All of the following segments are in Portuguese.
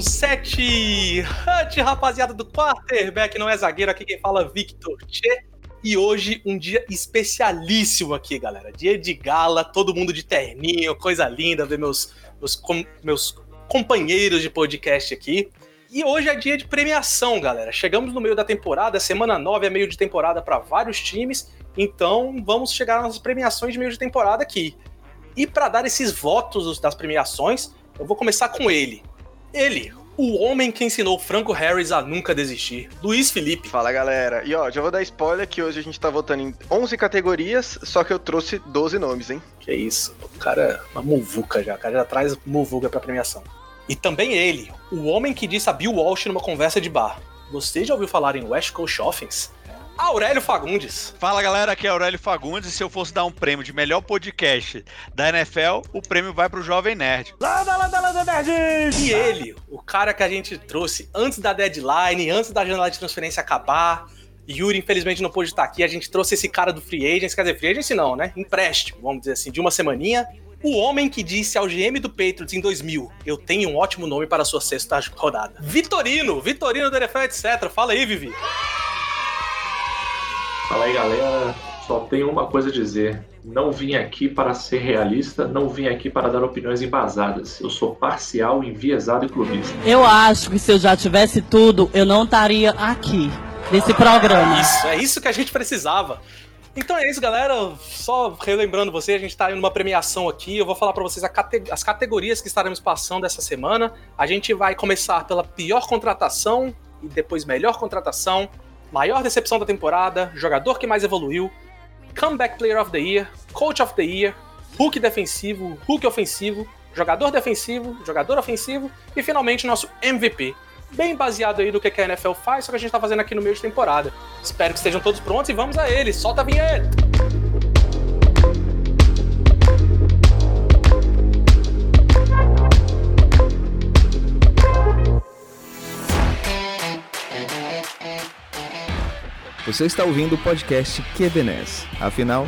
7. Hut, rapaziada do quarterback, não é zagueiro, aqui quem fala é Victor Che. E hoje um dia especialíssimo aqui, galera. Dia de gala, todo mundo de terninho, coisa linda, ver meus, meus, com, meus companheiros de podcast aqui. E hoje é dia de premiação, galera. Chegamos no meio da temporada, semana 9 é meio de temporada para vários times, então vamos chegar nas premiações de meio de temporada aqui. E para dar esses votos das premiações, eu vou começar com ele. Ele, o homem que ensinou Franco Harris a nunca desistir, Luiz Felipe. Fala galera, e ó, já vou dar spoiler que hoje a gente tá votando em 11 categorias, só que eu trouxe 12 nomes, hein? Que isso, o cara é uma muvuca já, o cara já traz muvuca pra premiação. E também ele, o homem que disse a Bill Walsh numa conversa de bar. Você já ouviu falar em West Coast Offense? Aurélio Fagundes. Fala galera, aqui é Aurélio Fagundes. E se eu fosse dar um prêmio de melhor podcast da NFL, o prêmio vai pro Jovem Nerd. Landa, landa, landa, nerd! E ele, o cara que a gente trouxe antes da deadline, antes da janela de transferência acabar. Yuri, infelizmente, não pôde estar aqui. A gente trouxe esse cara do Free Agents, quer dizer, Free Agents não, né? Empréstimo, vamos dizer assim, de uma semaninha. O homem que disse ao GM do Patriots em 2000: Eu tenho um ótimo nome para a sua sexta rodada. Vitorino, Vitorino do NFL, etc. Fala aí, Vivi. Fala aí, galera. Só tenho uma coisa a dizer. Não vim aqui para ser realista, não vim aqui para dar opiniões embasadas. Eu sou parcial, enviesado e clubista. Eu acho que se eu já tivesse tudo, eu não estaria aqui, nesse programa. Isso, é isso que a gente precisava. Então é isso, galera. Só relembrando você, a gente está em uma premiação aqui. Eu vou falar para vocês cate as categorias que estaremos passando essa semana. A gente vai começar pela pior contratação e depois melhor contratação, maior decepção da temporada, jogador que mais evoluiu, comeback player of the year, coach of the year, Hulk defensivo, Hulk ofensivo, jogador defensivo, jogador ofensivo e finalmente nosso MVP. Bem baseado aí no que a NFL faz, só que a gente tá fazendo aqui no meio de temporada. Espero que estejam todos prontos e vamos a ele. Solta a vinheta! Você está ouvindo o podcast QBNES. Afinal,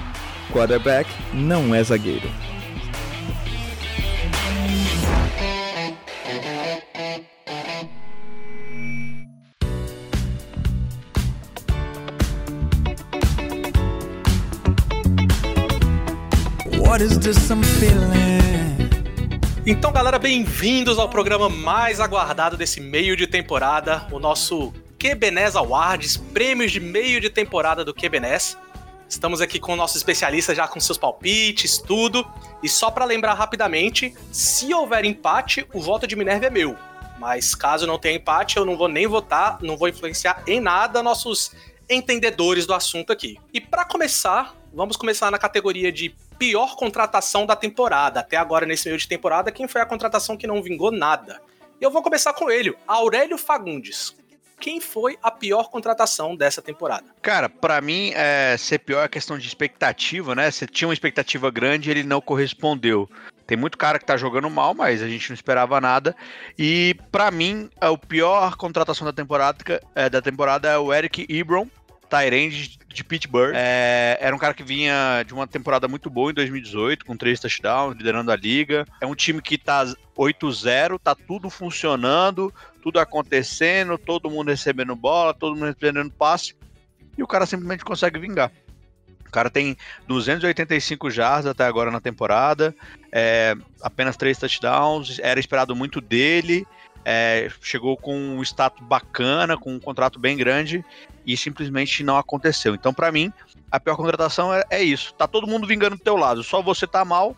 quarterback não é zagueiro. What is this I'm feeling? Então, galera, bem-vindos ao programa mais aguardado desse meio de temporada, o nosso QBNES Awards, prêmios de meio de temporada do QBNES. Estamos aqui com o nosso especialista já com seus palpites, tudo. E só para lembrar rapidamente, se houver empate, o voto de Minerva é meu. Mas caso não tenha empate, eu não vou nem votar, não vou influenciar em nada nossos entendedores do assunto aqui. E para começar, vamos começar na categoria de pior contratação da temporada. Até agora, nesse meio de temporada, quem foi a contratação que não vingou nada? E eu vou começar com ele, Aurélio Fagundes quem foi a pior contratação dessa temporada? Cara, para mim, é, ser pior é questão de expectativa, né? Você tinha uma expectativa grande e ele não correspondeu. Tem muito cara que tá jogando mal, mas a gente não esperava nada. E para mim, a pior contratação da temporada, é, da temporada é o Eric Ebron, Tyrande de Pittsburgh. É, era um cara que vinha de uma temporada muito boa em 2018, com três touchdowns, liderando a liga. É um time que tá 8-0, tá tudo funcionando, tudo acontecendo, todo mundo recebendo bola, todo mundo recebendo passe, e o cara simplesmente consegue vingar. O cara tem 285 jardas até agora na temporada, é, apenas três touchdowns, era esperado muito dele, é, chegou com um status bacana, com um contrato bem grande, e simplesmente não aconteceu. Então, para mim, a pior contratação é, é, isso. Tá todo mundo vingando do teu lado, só você tá mal,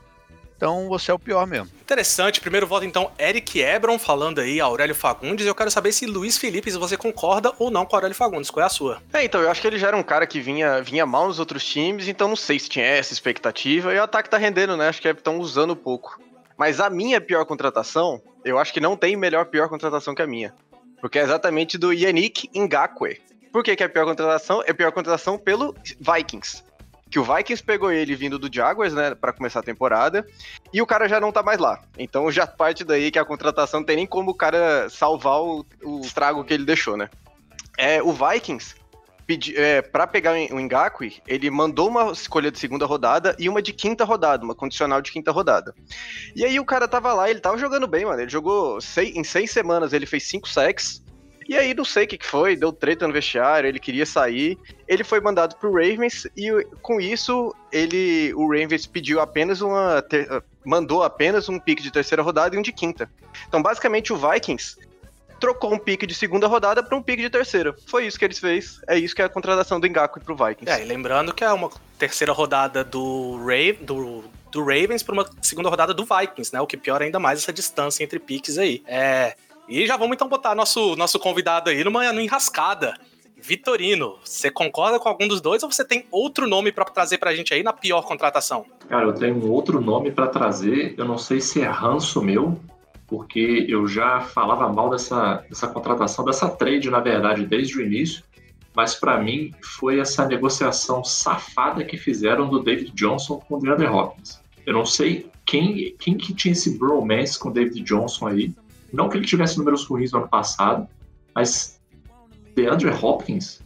então você é o pior mesmo. Interessante. Primeiro voto, então, Eric Ebron falando aí, Aurélio Fagundes. Eu quero saber se Luiz Felipe, se você concorda ou não com Aurélio Fagundes. Qual é a sua? É, então, eu acho que ele já era um cara que vinha, vinha mal nos outros times, então não sei se tinha essa expectativa. E o ataque tá rendendo, né? Acho que estão usando pouco. Mas a minha pior contratação, eu acho que não tem melhor pior contratação que a minha. Porque é exatamente do Yannick Ngakwe. Por que, que é a pior contratação? É a pior contratação pelo Vikings. Que o Vikings pegou ele vindo do Jaguars, né, para começar a temporada, e o cara já não tá mais lá. Então já parte daí que a contratação não tem nem como o cara salvar o, o estrago que ele deixou, né? É, o Vikings pedi, é, para pegar o Ngakwe, ele mandou uma escolha de segunda rodada e uma de quinta rodada, uma condicional de quinta rodada. E aí o cara tava lá, ele tava jogando bem, mano. Ele jogou seis, em seis semanas, ele fez cinco sacks. E aí não sei o que, que foi, deu treta no vestiário, ele queria sair. Ele foi mandado pro Ravens e com isso ele, o Ravens pediu apenas uma, ter, mandou apenas um pique de terceira rodada e um de quinta. Então basicamente o Vikings trocou um pique de segunda rodada para um pique de terceira. Foi isso que eles fez. É isso que é a contratação do Ngakwe pro Vikings. É, e lembrando que é uma terceira rodada do, Rave, do, do Ravens para uma segunda rodada do Vikings, né? O que piora ainda mais essa distância entre piques aí. É, e já vamos então botar nosso, nosso convidado aí numa, numa enrascada. Vitorino, você concorda com algum dos dois ou você tem outro nome para trazer pra gente aí na pior contratação? Cara, eu tenho um outro nome para trazer, eu não sei se é ranço meu, porque eu já falava mal dessa, dessa contratação, dessa trade, na verdade, desde o início, mas para mim foi essa negociação safada que fizeram do David Johnson com o DeAndre Hopkins. Eu não sei quem, quem que tinha esse bromance com o David Johnson aí, não que ele tivesse números ruins no ano passado, mas DeAndre Hopkins,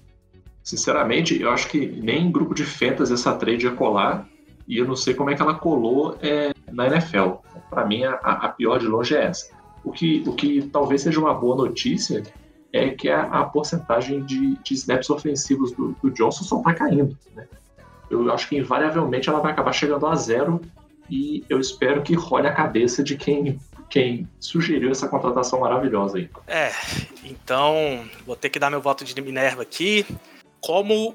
sinceramente, eu acho que nem em grupo de fantasy essa trade ia colar, e eu não sei como é que ela colou é, na NFL. Para mim, a, a, pior de longe é essa. O que, o que talvez seja uma boa notícia é que a, a porcentagem de, de, snaps ofensivos do, do Johnson só está caindo. Né? Eu acho que invariavelmente ela vai acabar chegando a zero e eu espero que role a cabeça de quem quem sugeriu essa contratação maravilhosa aí. É, então vou ter que dar meu voto de Minerva aqui. Como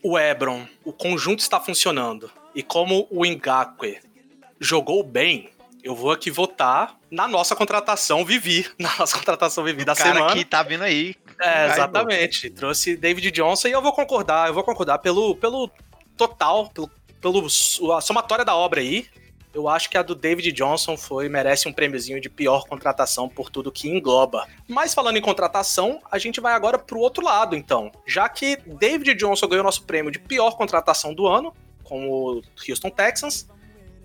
o Ebron, o conjunto está funcionando e como o Ngakwe jogou bem, eu vou aqui votar na nossa contratação Vivi, na nossa contratação Vivi da cara semana. que tá vindo aí. É, exatamente. Trouxe David Johnson e eu vou concordar, eu vou concordar pelo, pelo total, pelo, pelo a somatória da obra aí. Eu acho que a do David Johnson foi merece um prêmiozinho de pior contratação por tudo que engloba. Mas falando em contratação, a gente vai agora pro outro lado, então. Já que David Johnson ganhou nosso prêmio de pior contratação do ano, com o Houston Texans,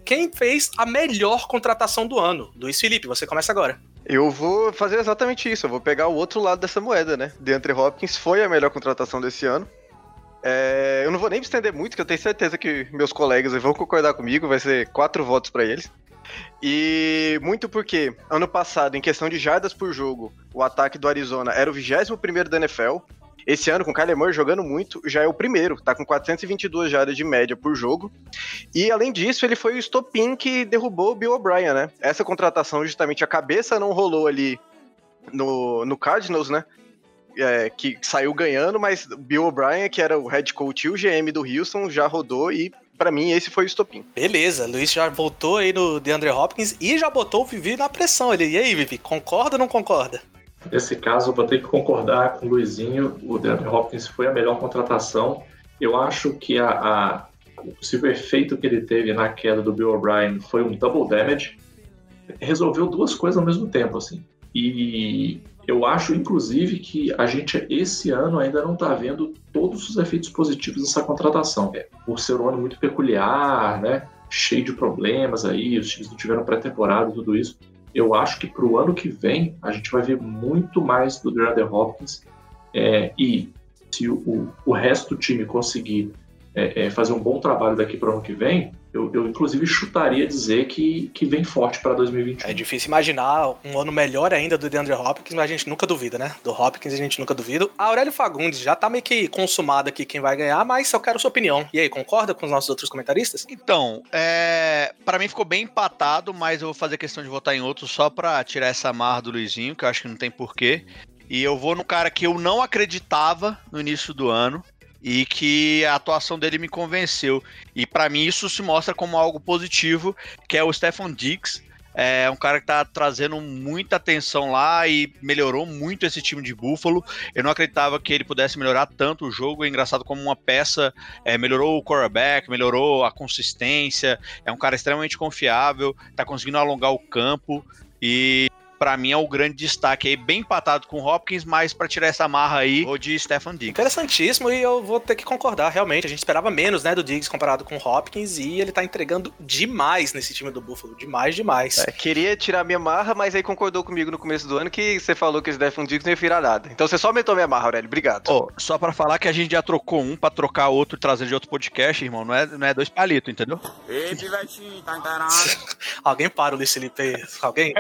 quem fez a melhor contratação do ano? Luiz Felipe, você começa agora. Eu vou fazer exatamente isso, eu vou pegar o outro lado dessa moeda, né? DeAndre Hopkins foi a melhor contratação desse ano. É, eu não vou nem me estender muito, que eu tenho certeza que meus colegas vão concordar comigo, vai ser quatro votos para eles. E muito porque, ano passado, em questão de jardas por jogo, o ataque do Arizona era o 21 da NFL. Esse ano, com o Kyler Murray jogando muito, já é o primeiro, tá com 422 jardas de média por jogo. E além disso, ele foi o estopim que derrubou o Bill O'Brien, né? Essa contratação, justamente, a cabeça não rolou ali no, no Cardinals, né? é, que saiu ganhando, mas Bill O'Brien, que era o head coach e o GM do Houston, já rodou e para mim esse foi o estopim. Beleza, Luiz já voltou aí no DeAndre Hopkins e já botou o Vivi na pressão. Ele, e aí, Vivi, concorda ou não concorda? Nesse caso, eu vou ter que concordar com o Luizinho. O DeAndre Hopkins foi a melhor contratação. Eu acho que a, a, o possível efeito que ele teve na queda do Bill O'Brien foi um double damage. Resolveu duas coisas ao mesmo tempo, assim. E eu acho, inclusive, que a gente esse ano ainda não está vendo todos os efeitos positivos dessa contratação. É, por ser um ano muito peculiar, né? cheio de problemas aí, os times não tiveram pré-temporada tudo isso. Eu acho que para o ano que vem a gente vai ver muito mais do DeAndre Hopkins é, e se o, o resto do time conseguir é, é, fazer um bom trabalho daqui para o ano que vem, eu, eu, inclusive chutaria dizer que, que vem forte para 2021. É difícil imaginar um ano melhor ainda do DeAndre Hopkins, mas a gente nunca duvida, né? Do Hopkins a gente nunca duvida. A Aurélio Fagundes já tá meio que consumado aqui quem vai ganhar, mas eu quero sua opinião. E aí, concorda com os nossos outros comentaristas? Então, é... para mim ficou bem empatado, mas eu vou fazer questão de votar em outro só para tirar essa marra do Luizinho, que eu acho que não tem porquê. E eu vou no cara que eu não acreditava no início do ano, e que a atuação dele me convenceu. E para mim isso se mostra como algo positivo, que é o Stefan Diggs. É um cara que tá trazendo muita atenção lá e melhorou muito esse time de Buffalo. Eu não acreditava que ele pudesse melhorar tanto o jogo. É engraçado como uma peça é, melhorou o quarterback, melhorou a consistência. É um cara extremamente confiável, tá conseguindo alongar o campo. E para mim é o grande destaque aí, bem empatado com o Hopkins, mas para tirar essa marra aí, o de Stefan Diggs. Interessantíssimo e eu vou ter que concordar, realmente. A gente esperava menos, né, do Diggs comparado com o Hopkins e ele tá entregando demais nesse time do Buffalo. Demais, demais. É, queria tirar minha marra, mas aí concordou comigo no começo do ano que você falou que esse Stefan Diggs não ia virar nada. Então você só aumentou minha marra, Aurélio. Obrigado. Oh, só para falar que a gente já trocou um para trocar outro e trazer de outro podcast, irmão. Não é, não é dois palitos, entendeu? Ei, pivetinho, tá? Alguém para o Luiz Felipe. Alguém?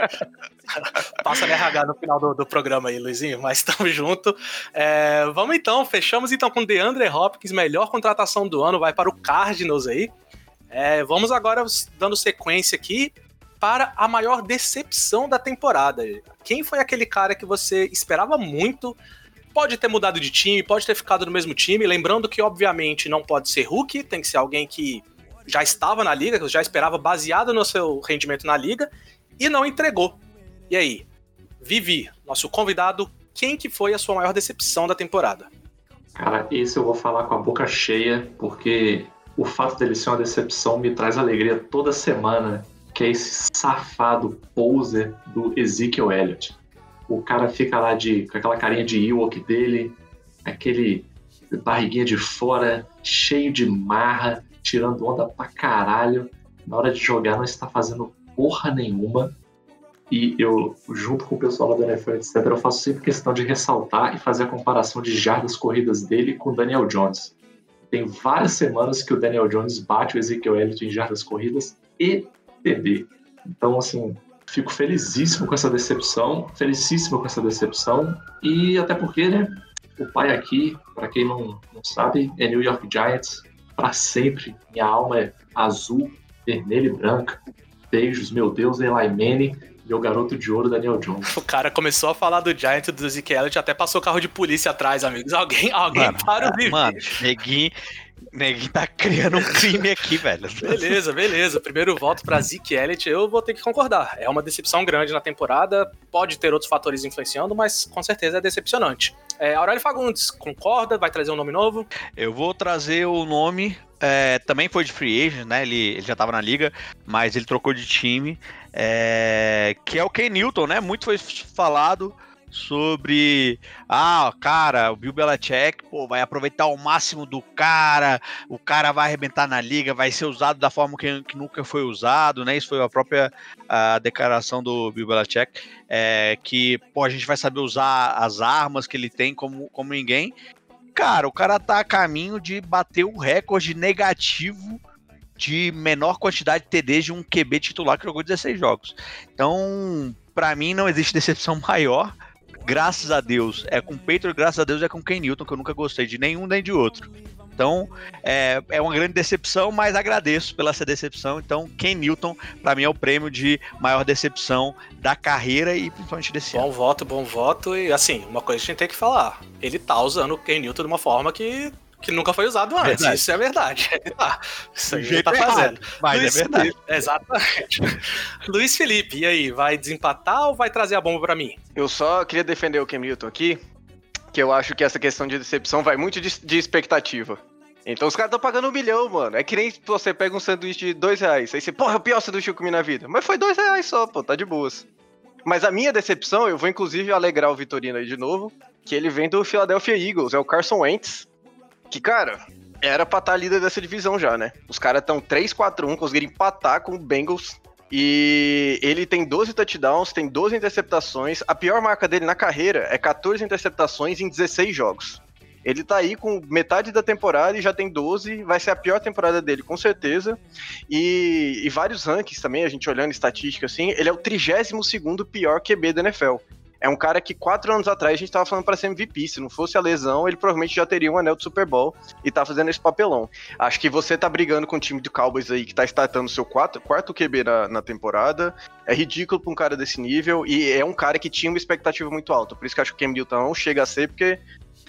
Passa a RH no final do, do, programa aí, Luizinho, mas estamos junto. É, vamos então, fechamos então com DeAndre Hopkins, melhor contratação do ano, vai para o Cardinals aí. É, vamos agora dando sequência aqui para a maior decepção da temporada. Quem foi aquele cara que você esperava muito? Pode ter mudado de time, pode ter ficado no mesmo time. Lembrando que, obviamente, não pode ser rookie, tem que ser alguém que já estava na liga, que já esperava baseado no seu rendimento na liga e não entregou. E aí, Vivi, nosso convidado, quem que foi a sua maior decepção da temporada? Cara, esse eu vou falar com a boca cheia, porque o fato dele ser uma decepção me traz alegria toda semana, que é esse safado poser do Ezekiel Elliott. O cara fica lá de, com aquela carinha de Ewok dele, aquele barriguinha de fora, cheio de marra, tirando onda pra caralho. Na hora de jogar não está fazendo porra nenhuma. E eu, junto com o pessoal da NFL, etc., eu faço sempre questão de ressaltar e fazer a comparação de jardas corridas dele com o Daniel Jones. Tem várias semanas que o Daniel Jones bate o Ezekiel Elliott em jardas corridas e TD. Então, assim, fico felizíssimo com essa decepção, felicíssimo com essa decepção. E até porque, né, o pai aqui, para quem não, não sabe, é New York Giants para sempre. Minha alma é azul, vermelha e branca. Beijos, meu Deus, Eli Manning o garoto de ouro Daniel Jones. O cara começou a falar do Giant do Zeke Elliott, até passou carro de polícia atrás, amigos. Alguém, alguém mano, para o vídeo. Mano, neguinho, neguinho tá criando um crime aqui, velho. Beleza, beleza. Primeiro voto pra Zeke Elliott, eu vou ter que concordar. É uma decepção grande na temporada, pode ter outros fatores influenciando, mas com certeza é decepcionante. É, Aurélio Fagundes, concorda? Vai trazer um nome novo? Eu vou trazer o nome é, também foi de free agent, né? Ele, ele já estava na liga, mas ele trocou de time. É, que é o Ken Newton, né? Muito foi falado sobre ah, cara, o Bill Belichick, pô, vai aproveitar o máximo do cara, o cara vai arrebentar na liga, vai ser usado da forma que, que nunca foi usado, né? Isso foi a própria a declaração do Bill Belichick, é, que pô, a gente vai saber usar as armas que ele tem como, como ninguém cara, o cara tá a caminho de bater o recorde negativo de menor quantidade de TDs de um QB titular que jogou 16 jogos. Então, para mim, não existe decepção maior. Graças a Deus é com o Patriot, graças a Deus é com o Ken Newton, que eu nunca gostei de nenhum nem de outro. Então, é, é uma grande decepção, mas agradeço pela essa decepção. Então, Ken Newton, para mim, é o prêmio de maior decepção da carreira e principalmente desse bom ano. Bom voto, bom voto. E assim, uma coisa que a gente tem que falar: ele tá usando o Ken Newton de uma forma que que nunca foi usado antes. Verdade. Isso é verdade. Ah, isso aí ele tá fazendo. Mas Luiz é verdade. Felipe, exatamente. Luiz Felipe, e aí, vai desempatar ou vai trazer a bomba para mim? Eu só queria defender o Newton aqui, que eu acho que essa questão de decepção vai muito de, de expectativa. Então os caras estão pagando um milhão, mano. É que nem você pega um sanduíche de dois reais. Aí você, porra, é o pior sanduíche que eu comi na vida. Mas foi dois reais só, pô, tá de boas. Mas a minha decepção, eu vou inclusive alegrar o Vitorino aí de novo, que ele vem do Philadelphia Eagles, é o Carson Wentz. Que, cara, era pra estar tá líder dessa divisão já, né? Os caras estão 3-4-1, conseguiram empatar com o Bengals e ele tem 12 touchdowns, tem 12 interceptações. A pior marca dele na carreira é 14 interceptações em 16 jogos. Ele tá aí com metade da temporada e já tem 12, vai ser a pior temporada dele, com certeza. E, e vários rankings também, a gente olhando estatística assim, ele é o 32 pior QB da NFL. É um cara que quatro anos atrás a gente tava falando para ser MVP. Se não fosse a lesão, ele provavelmente já teria um anel de Super Bowl e tá fazendo esse papelão. Acho que você tá brigando com o time do Cowboys aí que tá startando seu quarto, quarto QB na, na temporada. É ridículo pra um cara desse nível e é um cara que tinha uma expectativa muito alta. Por isso que acho que o Cam Newton não chega a ser, porque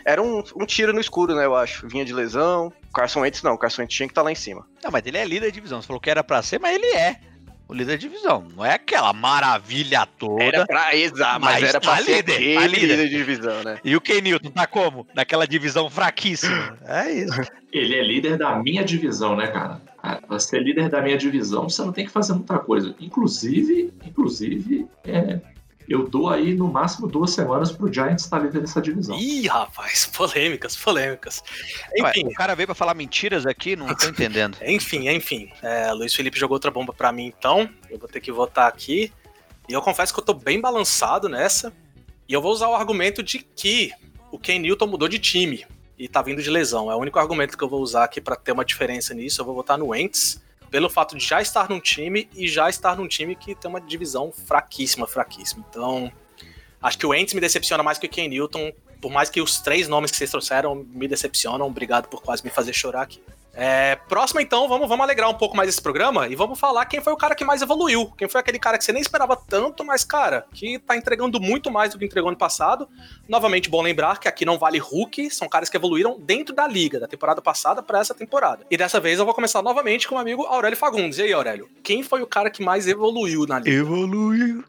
era um, um tiro no escuro, né, eu acho. Vinha de lesão. Carson Wentz não, Carson Wentz tinha que estar tá lá em cima. Não, mas ele é líder de divisão. Você falou que era pra ser, mas ele é o líder de divisão. Não é aquela maravilha toda. Era pra, exato, mas, mas era pra tá ser líder, tá líder. líder de divisão, né? E o Kenilton tá como? Naquela divisão fraquíssima. É isso. Ele é líder da minha divisão, né, cara? Ah, pra ser líder da minha divisão, você não tem que fazer muita coisa. Inclusive, inclusive, é, eu dou aí no máximo duas semanas pro Giants estar líder dessa divisão. Ih, rapaz, polêmicas, polêmicas. Enfim. Ué, o cara veio pra falar mentiras aqui, não tô entendendo. enfim, enfim. É, Luiz Felipe jogou outra bomba pra mim, então. Eu vou ter que votar aqui. E eu confesso que eu tô bem balançado nessa. E eu vou usar o argumento de que o Ken Newton mudou de time e tá vindo de lesão. É o único argumento que eu vou usar aqui para ter uma diferença nisso. Eu vou votar no Wentz pelo fato de já estar num time e já estar num time que tem uma divisão fraquíssima, fraquíssima. Então, acho que o Ents me decepciona mais que o Ken Newton, por mais que os três nomes que vocês trouxeram me decepcionam. Obrigado por quase me fazer chorar aqui. É, próximo, então, vamos, vamos alegrar um pouco mais esse programa e vamos falar quem foi o cara que mais evoluiu. Quem foi aquele cara que você nem esperava tanto, mas, cara, que tá entregando muito mais do que entregou ano passado. Novamente, bom lembrar que aqui não vale Hulk, são caras que evoluíram dentro da liga, da temporada passada para essa temporada. E dessa vez eu vou começar novamente com o amigo Aurélio Fagundes. E aí, Aurélio, quem foi o cara que mais evoluiu na liga? Evoluiu.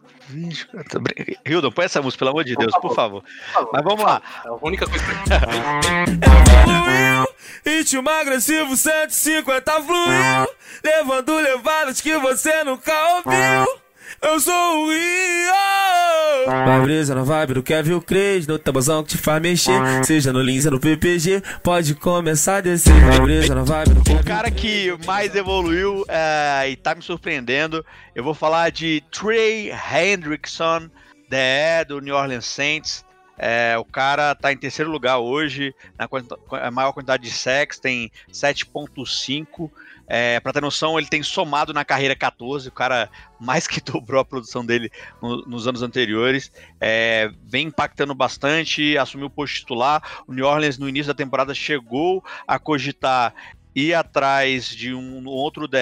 Hildon, põe essa música, pelo amor de Deus, por favor. Por favor. Mas vamos lá. É a única coisa que. Evoluiu, ritmo agressivo 150 fluiu, levando levadas que você nunca ouviu. Eu sou o Rio! Vai brisa na vibe do Kevin Cres, no tabuzão que te faz mexer. Seja no Lins ou no PPG, pode começar a descer. Vai brisa na vibe do O cara que mais evoluiu é, e tá me surpreendendo, eu vou falar de Trey Hendrickson, DE do New Orleans Saints. É, o cara tá em terceiro lugar hoje, na maior quantidade de sacks, tem 7.5. É, pra ter noção, ele tem somado na carreira 14, o cara mais que dobrou a produção dele no, nos anos anteriores. É, vem impactando bastante, assumiu o posto titular. O New Orleans, no início da temporada, chegou a cogitar ir atrás de um outro DE,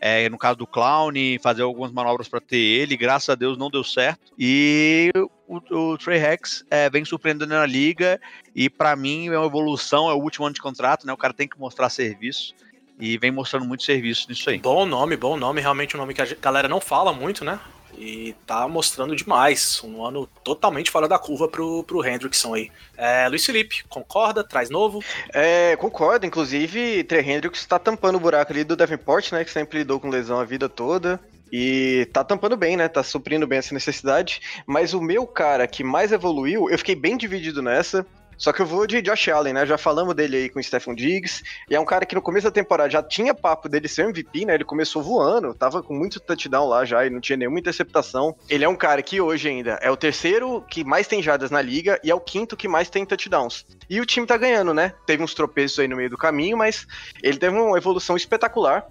é, no caso do Clown, fazer algumas manobras para ter ele. Graças a Deus não deu certo. E o, o Trey Rex é, vem surpreendendo na liga e para mim é uma evolução, é o último ano de contrato, né? O cara tem que mostrar serviço e vem mostrando muito serviço nisso aí. Bom nome, bom nome, realmente um nome que a galera não fala muito, né? E tá mostrando demais. Um ano totalmente fora da curva pro, pro Hendrickson aí. É, Luiz Felipe, concorda? Traz novo? É, concordo. Inclusive, Trey Hendricks tá tampando o buraco ali do Davenport, né? Que sempre lidou com lesão a vida toda. E tá tampando bem, né? Tá suprindo bem essa necessidade. Mas o meu cara que mais evoluiu, eu fiquei bem dividido nessa. Só que eu vou de Josh Allen, né? Já falamos dele aí com o Stephen Diggs. E é um cara que no começo da temporada já tinha papo dele ser MVP, né? Ele começou voando, tava com muito touchdown lá já e não tinha nenhuma interceptação. Ele é um cara que hoje ainda é o terceiro que mais tem jardas na liga e é o quinto que mais tem touchdowns. E o time tá ganhando, né? Teve uns tropeços aí no meio do caminho, mas ele teve uma evolução espetacular.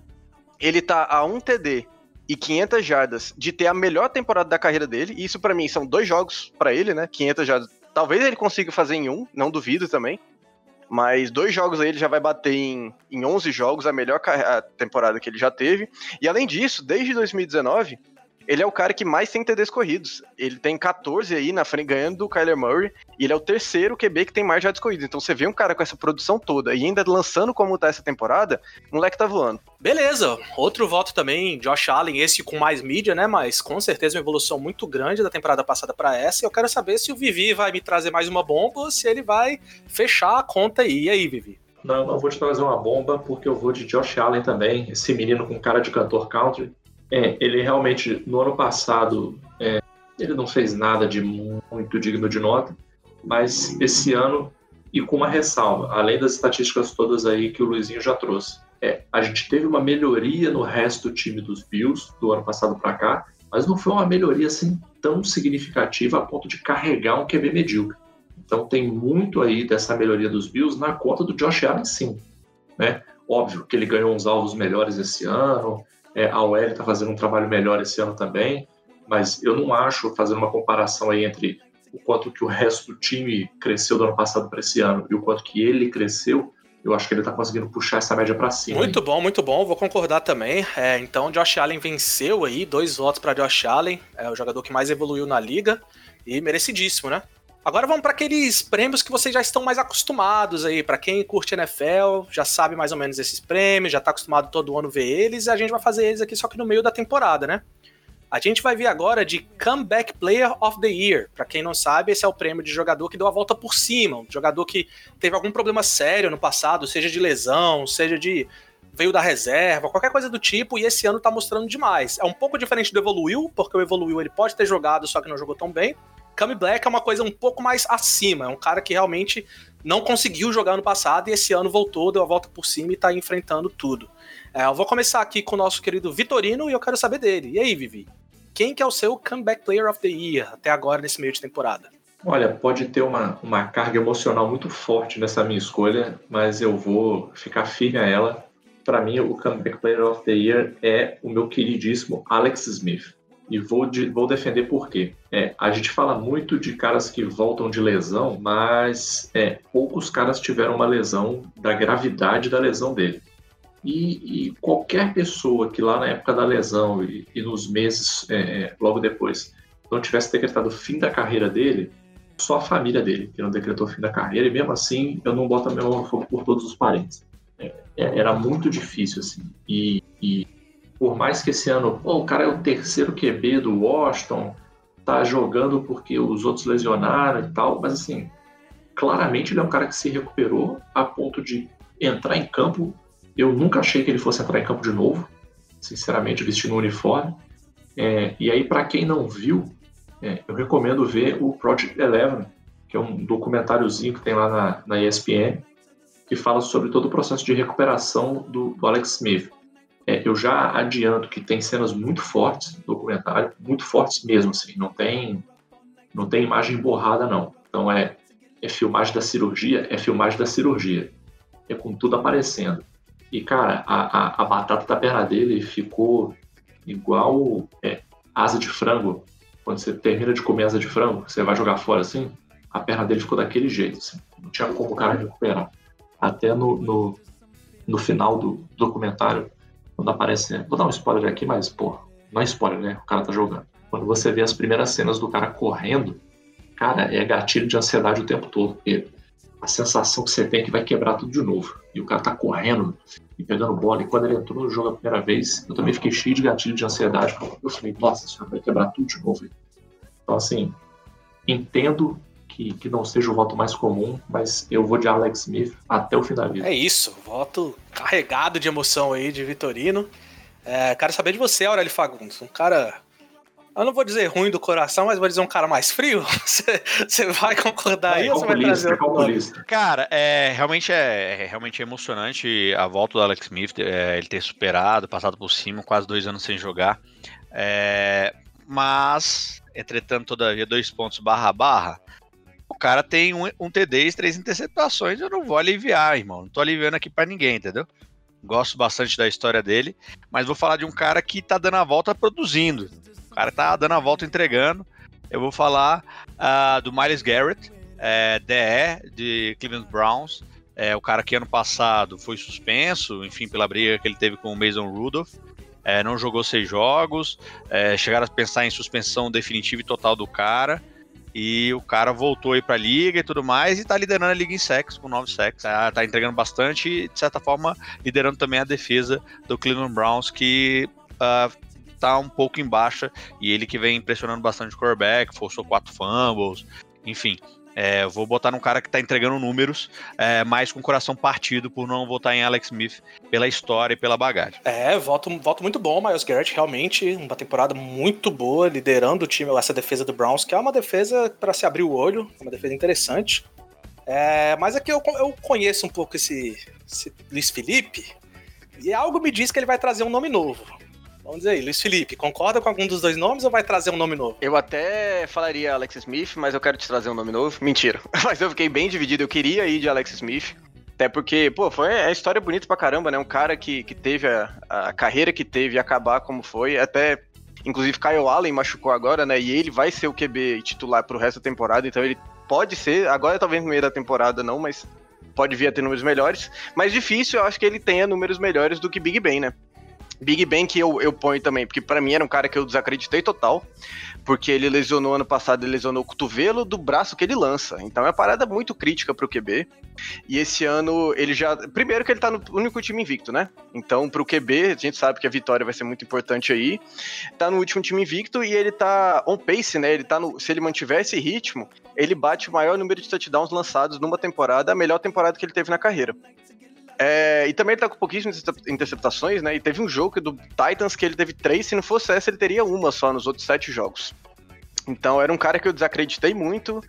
Ele tá a um TD e 500 jardas de ter a melhor temporada da carreira dele. E isso para mim são dois jogos para ele, né? 500 jardas Talvez ele consiga fazer em um, não duvido também. Mas dois jogos aí ele já vai bater em, em 11 jogos, a melhor a temporada que ele já teve. E além disso, desde 2019, ele é o cara que mais tem TDs corridos. Ele tem 14 aí na frente, ganhando do Kyler Murray. E ele é o terceiro QB que tem mais jardas corridas. Então você vê um cara com essa produção toda e ainda lançando como tá essa temporada, o moleque tá voando. Beleza, outro voto também, Josh Allen, esse com mais mídia, né? Mas com certeza uma evolução muito grande da temporada passada para essa. E eu quero saber se o Vivi vai me trazer mais uma bomba ou se ele vai fechar a conta aí. E aí, Vivi? Não, não vou te trazer uma bomba, porque eu vou de Josh Allen também, esse menino com cara de cantor country. É, ele realmente, no ano passado, é, ele não fez nada de muito digno de nota, mas esse ano, e com uma ressalva, além das estatísticas todas aí que o Luizinho já trouxe, é, a gente teve uma melhoria no resto do time dos Bills do ano passado para cá, mas não foi uma melhoria assim tão significativa a ponto de carregar um QB medíocre. Então tem muito aí dessa melhoria dos Bills na conta do Josh Allen, sim. Né? Óbvio que ele ganhou uns alvos melhores esse ano, é, a OL está fazendo um trabalho melhor esse ano também, mas eu não acho, fazendo uma comparação aí entre o quanto que o resto do time cresceu do ano passado para esse ano e o quanto que ele cresceu, eu acho que ele está conseguindo puxar essa média para cima. Muito hein? bom, muito bom, vou concordar também. É, então, Josh Allen venceu aí, dois votos para Josh Allen, é o jogador que mais evoluiu na liga e merecidíssimo, né? Agora vamos para aqueles prêmios que vocês já estão mais acostumados aí. Para quem curte NFL, já sabe mais ou menos esses prêmios, já está acostumado todo ano ver eles, e a gente vai fazer eles aqui só que no meio da temporada, né? A gente vai ver agora de Comeback Player of the Year. Para quem não sabe, esse é o prêmio de jogador que deu a volta por cima, um jogador que teve algum problema sério no passado, seja de lesão, seja de veio da reserva, qualquer coisa do tipo, e esse ano tá mostrando demais. É um pouco diferente do Evoluiu, porque o Evoluiu ele pode ter jogado, só que não jogou tão bem. Cami Black é uma coisa um pouco mais acima, é um cara que realmente não conseguiu jogar no passado e esse ano voltou, deu a volta por cima e tá enfrentando tudo. É, eu vou começar aqui com o nosso querido Vitorino e eu quero saber dele. E aí, Vivi? Quem que é o seu Comeback Player of the Year até agora nesse meio de temporada? Olha, pode ter uma, uma carga emocional muito forte nessa minha escolha, mas eu vou ficar firme a ela. Para mim, o Comeback Player of the Year é o meu queridíssimo Alex Smith. E vou, de, vou defender por quê. É, a gente fala muito de caras que voltam de lesão, mas é, poucos caras tiveram uma lesão da gravidade da lesão dele. E, e qualquer pessoa que lá na época da lesão e, e nos meses é, é logo depois não tivesse decretado o fim da carreira dele, só a família dele que não decretou o fim da carreira, e mesmo assim eu não boto a minha mão por todos os parentes. É, é era muito difícil, assim. E, e por mais que esse ano, pô, o cara é o terceiro QB do Washington, tá jogando porque os outros lesionaram e tal, mas assim, claramente ele é um cara que se recuperou a ponto de entrar em campo. Eu nunca achei que ele fosse entrar em campo de novo, sinceramente, vestindo um uniforme. É, e aí, para quem não viu, é, eu recomendo ver o Project Eleven, que é um documentáriozinho que tem lá na, na ESPN, que fala sobre todo o processo de recuperação do, do Alex Smith. É, eu já adianto que tem cenas muito fortes no documentário, muito fortes mesmo, assim, não tem, não tem imagem borrada, não. Então é, é filmagem da cirurgia, é filmagem da cirurgia. É com tudo aparecendo. E, cara, a, a, a batata da perna dele ficou igual é, asa de frango. Quando você termina de comer asa de frango, você vai jogar fora assim, a perna dele ficou daquele jeito. Assim. Não tinha como o cara recuperar. Até no, no, no final do documentário, quando aparece. Vou dar um spoiler aqui, mas, pô, não é spoiler, né? O cara tá jogando. Quando você vê as primeiras cenas do cara correndo, cara, é gatilho de ansiedade o tempo todo. Porque a sensação que você tem é que vai quebrar tudo de novo. E o cara tá correndo e pegando bola. E quando ele entrou no jogo a primeira vez, eu também fiquei cheio de gatilho de ansiedade. Eu falei, nossa senhora, vai quebrar tudo de novo. Então, assim, entendo que, que não seja o voto mais comum, mas eu vou de Alex Smith até o fim da vida. É isso, voto carregado de emoção aí de Vitorino. É, quero saber de você, Aurélio Fagundes, um cara eu não vou dizer ruim do coração, mas vou dizer um cara mais frio. Você vai concordar aí ou você vai trazer calculista. Cara, é, realmente é, é, realmente emocionante a volta do Alex Smith, é, ele ter superado, passado por cima, quase dois anos sem jogar. É, mas, entretanto, todavia, dois pontos barra barra o cara tem um, um TD e três interceptações, eu não vou aliviar, irmão. Não tô aliviando aqui para ninguém, entendeu? Gosto bastante da história dele, mas vou falar de um cara que tá dando a volta produzindo. O cara tá dando a volta entregando. Eu vou falar uh, do Miles Garrett, é, DE de Cleveland Browns. É, o cara que ano passado foi suspenso, enfim, pela briga que ele teve com o Mason Rudolph. É, não jogou seis jogos, é, chegaram a pensar em suspensão definitiva e total do cara. E o cara voltou aí pra liga e tudo mais, e tá liderando a liga em sacks, com nove sacks. Tá, tá entregando bastante e, de certa forma, liderando também a defesa do Cleveland Browns, que uh, tá um pouco em baixa. E ele que vem impressionando bastante o quarterback, forçou quatro fumbles, enfim. É, vou botar num cara que tá entregando números, é, mas com coração partido por não votar em Alex Smith pela história e pela bagagem. É, voto, voto muito bom, Miles Garrett, realmente, uma temporada muito boa, liderando o time, essa defesa do Browns, que é uma defesa para se abrir o olho, uma defesa interessante. É, mas aqui eu, eu conheço um pouco esse, esse Luiz Felipe, e algo me diz que ele vai trazer um nome novo. Vamos dizer aí, Luiz Felipe, concorda com algum dos dois nomes ou vai trazer um nome novo? Eu até falaria Alex Smith, mas eu quero te trazer um nome novo. Mentira. Mas eu fiquei bem dividido. Eu queria ir de Alex Smith. Até porque, pô, foi a história bonita pra caramba, né? Um cara que, que teve a, a carreira que teve e acabar como foi. Até, inclusive, Kyle Allen machucou agora, né? E ele vai ser o QB titular pro resto da temporada. Então ele pode ser, agora talvez no meio da temporada não, mas pode vir a ter números melhores. Mas difícil, eu acho que ele tenha números melhores do que Big Ben, né? Big Ben que eu, eu ponho também, porque para mim era um cara que eu desacreditei total, porque ele lesionou ano passado, ele lesionou o cotovelo do braço que ele lança. Então é uma parada muito crítica pro QB. E esse ano ele já. Primeiro que ele tá no único time invicto, né? Então, pro QB, a gente sabe que a vitória vai ser muito importante aí. Tá no último time invicto e ele tá on pace, né? Ele tá no. Se ele mantiver esse ritmo, ele bate o maior número de touchdowns lançados numa temporada, a melhor temporada que ele teve na carreira. É, e também ele tá com pouquíssimas intercep- interceptações, né? E teve um jogo do Titans que ele teve três, se não fosse essa, ele teria uma só nos outros sete jogos. Então era um cara que eu desacreditei muito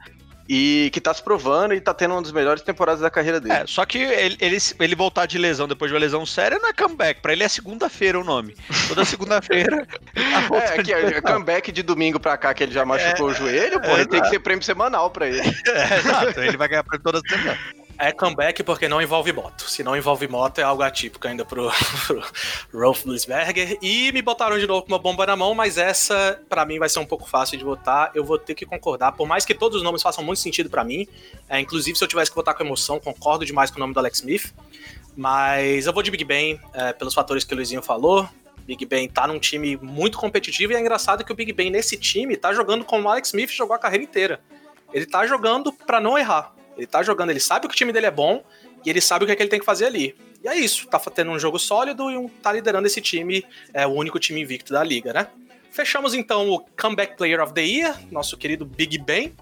e que tá se provando e tá tendo uma das melhores temporadas da carreira dele. É, só que ele, ele, ele voltar de lesão depois de uma lesão séria não é comeback. Pra ele é segunda-feira o nome. Toda segunda-feira. tá É, que é, é comeback de domingo pra cá que ele já machucou o joelho, pô, ele tem que ser prêmio semanal pra ele. É, exato. Ele vai ganhar pra toda semana. É comeback porque não envolve moto. Se não envolve moto, é algo atípico ainda pro, pro Rolf Blisberger. E me botaram de novo com uma bomba na mão, mas essa, pra mim, vai ser um pouco fácil de votar. Eu vou ter que concordar, por mais que todos os nomes façam muito sentido pra mim. É, inclusive, se eu tivesse que votar com emoção, concordo demais com o nome do Alex Smith. Mas eu vou de Big Ben, é, pelos fatores que o Luizinho falou. Big Ben tá num time muito competitivo e é engraçado que o Big Ben nesse time tá jogando como o Alex Smith jogou a carreira inteira. Ele tá jogando pra não errar. Ele tá jogando, ele sabe que o time dele é bom e ele sabe o que, é que ele tem que fazer ali. E é isso, tá tendo um jogo sólido e um, tá liderando esse time, é o único time invicto da liga, né? Fechamos então o Comeback Player of the Year, nosso querido Big Ben.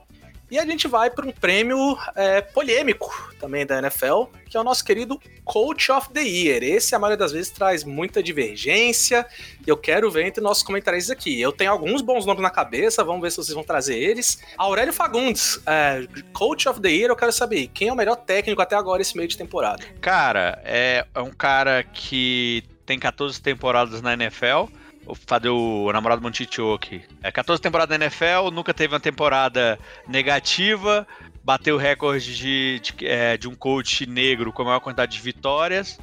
E a gente vai para um prêmio é, polêmico também da NFL, que é o nosso querido Coach of the Year. Esse, a maioria das vezes, traz muita divergência. E eu quero ver entre nossos comentaristas aqui. Eu tenho alguns bons nomes na cabeça, vamos ver se vocês vão trazer eles. Aurélio Fagundes, é, Coach of the Year, eu quero saber quem é o melhor técnico até agora esse meio de temporada. Cara, é, é um cara que tem 14 temporadas na NFL. O Fadeu, o namorado do Montichoke. É 14 temporadas na NFL, nunca teve uma temporada negativa, bateu o recorde de, de, é, de um coach negro com a maior quantidade de vitórias.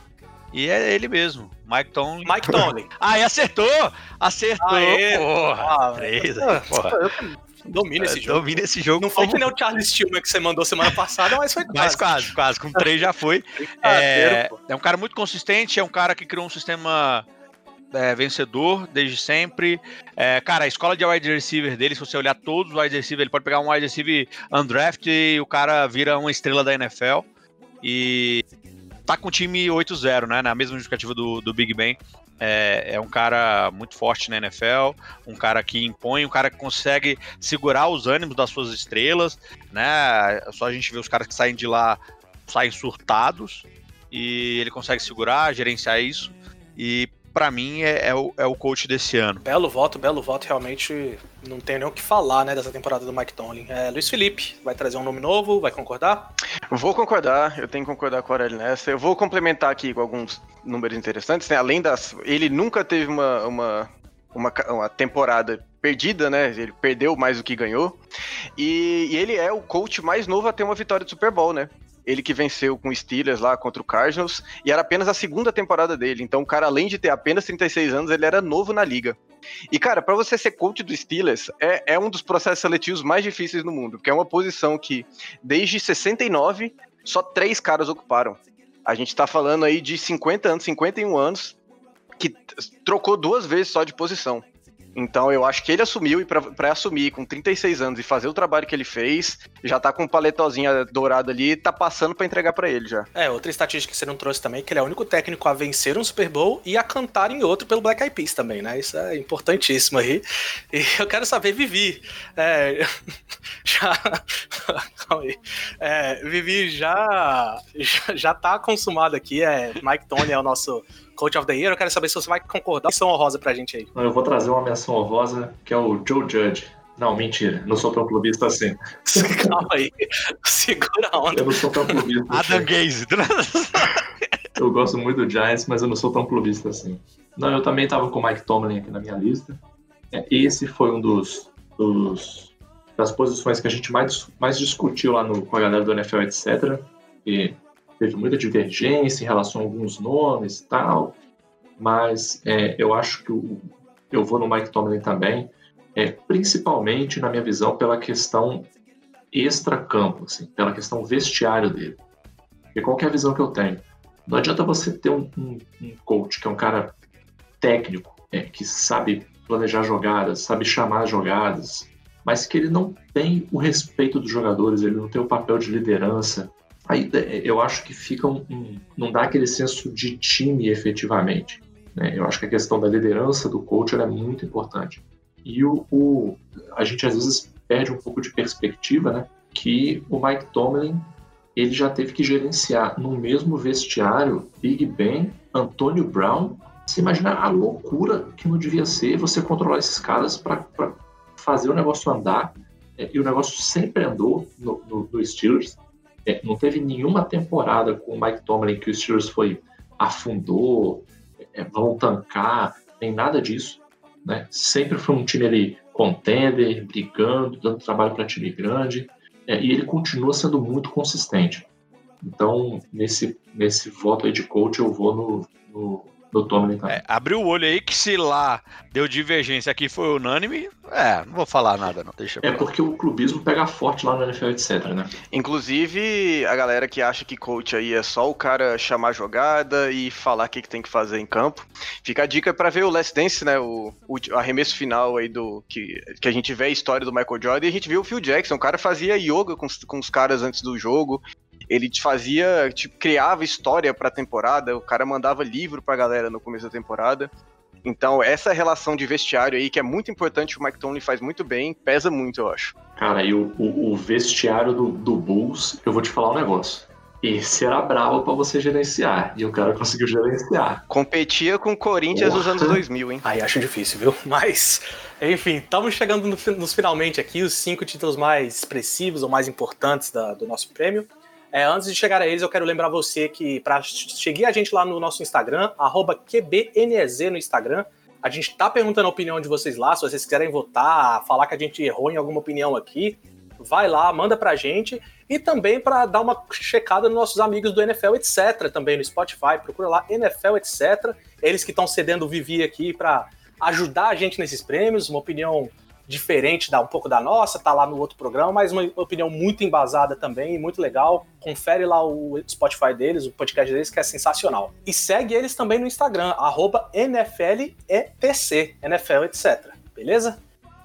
E é ele mesmo, Mike Tomlin. Mike Tomlin. Ah, e acertou! Acertou! Aê, porra! ah, Três, ah, porra. Domina esse jogo. Domina esse jogo. Não foi que nem o Charles Tillman que você mandou semana passada, mas foi Mas quase. quase, quase. Com três já foi. É, é um cara muito consistente, é um cara que criou um sistema é, vencedor desde sempre. É, cara, a escola de wide receiver dele, se você olhar todos os wide receiver, ele pode pegar um wide receiver undraft e o cara vira uma estrela da NFL. E tá com o time 8-0, né? Na mesma justificativa do, do Big Ben. É, é um cara muito forte na NFL, um cara que impõe, um cara que consegue segurar os ânimos das suas estrelas, né? Só a gente vê os caras que saem de lá saem surtados e ele consegue segurar, gerenciar isso. E pra mim é, é o, é o coach desse ano. Belo voto, belo voto. Realmente não tem nem o que falar, né, dessa temporada do Mike Tomlin. É, Luiz Felipe, vai trazer um nome novo, vai concordar? Vou concordar, eu tenho que concordar com o Aurélio nessa. Eu vou complementar aqui com alguns números interessantes, né? Além das. Ele nunca teve uma, uma, uma, uma temporada perdida, né? Ele perdeu mais do que ganhou. E, e ele é o coach mais novo a ter uma vitória de Super Bowl, né? Ele que venceu com o Steelers lá contra o Cardinals, e era apenas a segunda temporada dele. Então, o cara, além de ter apenas 36 anos, ele era novo na liga. E, cara, pra você ser coach do Steelers, é, é um dos processos seletivos mais difíceis no mundo, porque é uma posição que, desde 69, só três caras ocuparam. A gente tá falando aí de 50 anos, 51 anos, que trocou duas vezes só de posição. Então eu acho que ele assumiu e pra assumir com 36 anos e fazer o trabalho que ele fez, já tá com um paletozinho dourado ali, tá passando pra entregar pra ele já. É, outra estatística que você não trouxe também, que ele é o único técnico a vencer um Super Bowl e a cantar em outro pelo Black Eyed Peas também, né? Isso é importantíssimo aí. E eu quero saber, Vivi, é, já... Calma aí. É, Vivi já, já, já tá consumado aqui, é, Mike Tony é o nosso Coach of the Year, eu quero saber se você vai concordar. Menção honrosa pra gente aí. Eu vou trazer uma menção honrosa, que é o Joe Judge. Não, mentira. Não sou tão clubista assim. Calma aí. Segura a onda. Eu não sou tão clubista Adam assim. Gaze. Eu gosto muito do Giants, mas eu não sou tão clubista assim. Não, eu também tava com o Mike Tomlin aqui na minha lista. É, Esse foi um dos, dos- das posições que a gente mais, mais discutiu lá no, com a galera do NFL, etc. E teve muita divergência em relação a alguns nomes e tal. Mas é, eu acho que o- eu vou no Mike Tomlin também, é, principalmente, na minha visão, pela questão extra-campo, assim, pela questão vestiário dele. Porque qual é a visão que eu tenho? Não adianta você ter um, um- um coach que é um cara técnico, é, que sabe planejar jogadas, sabe chamar as jogadas, mas que ele não tem o respeito dos jogadores, ele não tem o papel de liderança. Aí é, eu acho que fica um, um- não dá aquele senso de time efetivamente. né? Eu acho que a questão da liderança do coach é muito importante. E o, o- a gente às vezes perde um pouco de perspectiva, né? Que o Mike Tomlin ele já teve que gerenciar no mesmo vestiário Big Ben, Antônio Brown. Você imagina a loucura que não devia ser você controlar esses caras para fazer o negócio andar. É, e o negócio sempre andou no, no, no Steelers. É, não teve nenhuma temporada com o Mike Tomlin que o Steelers foi afundou, é, vão tancar, nem nada disso. Né? Sempre foi um time ali contender, brigando, dando trabalho para time grande. É, e ele continua sendo muito consistente. Então, nesse, nesse voto aí de coach, eu vou no, no, no Tomlin também. É, abriu o olho aí que se lá deu divergência aqui foi unânime, é, não vou falar nada não, deixa É porque o clubismo pega forte lá no NFL, etc, né? Inclusive, a galera que acha que coach aí é só o cara chamar jogada e falar o que, que tem que fazer em campo. Fica a dica para ver o Last Dance, né, o, o arremesso final aí do que, que a gente vê a história do Michael Jordan e a gente viu o Phil Jackson, o cara fazia yoga com, com os caras antes do jogo, ele fazia, tipo, criava história pra temporada, o cara mandava livro pra galera no começo da temporada. Então, essa relação de vestiário aí, que é muito importante, o Mike Tomlin faz muito bem, pesa muito, eu acho. Cara, e o, o, o vestiário do, do, Bulls, eu vou te falar um negócio. Esse era bravo para você gerenciar, e o cara conseguiu gerenciar. Competia com o Corinthians Porra. dos anos 2000, hein? Aí acho difícil, viu? Mas, enfim, estamos chegando no, nos finalmente aqui, os cinco títulos mais expressivos ou mais importantes da, do nosso prêmio. É, antes de chegar a eles, eu quero lembrar você que para seguir a gente lá no nosso Instagram, QBNEZ no Instagram, a gente tá perguntando a opinião de vocês lá, se vocês quiserem votar, falar que a gente errou em alguma opinião aqui, vai lá, manda pra gente. E também para dar uma checada nos nossos amigos do NFL, etc. Também no Spotify, procura lá NFL, etc. Eles que estão cedendo o Vivi aqui para ajudar a gente nesses prêmios, uma opinião diferente da um pouco da nossa, tá lá no outro programa, mas uma opinião muito embasada também, muito legal. Confere lá o Spotify deles, o podcast deles, que é sensacional. E segue eles também no Instagram, NFLETC, NFL, etc. Beleza?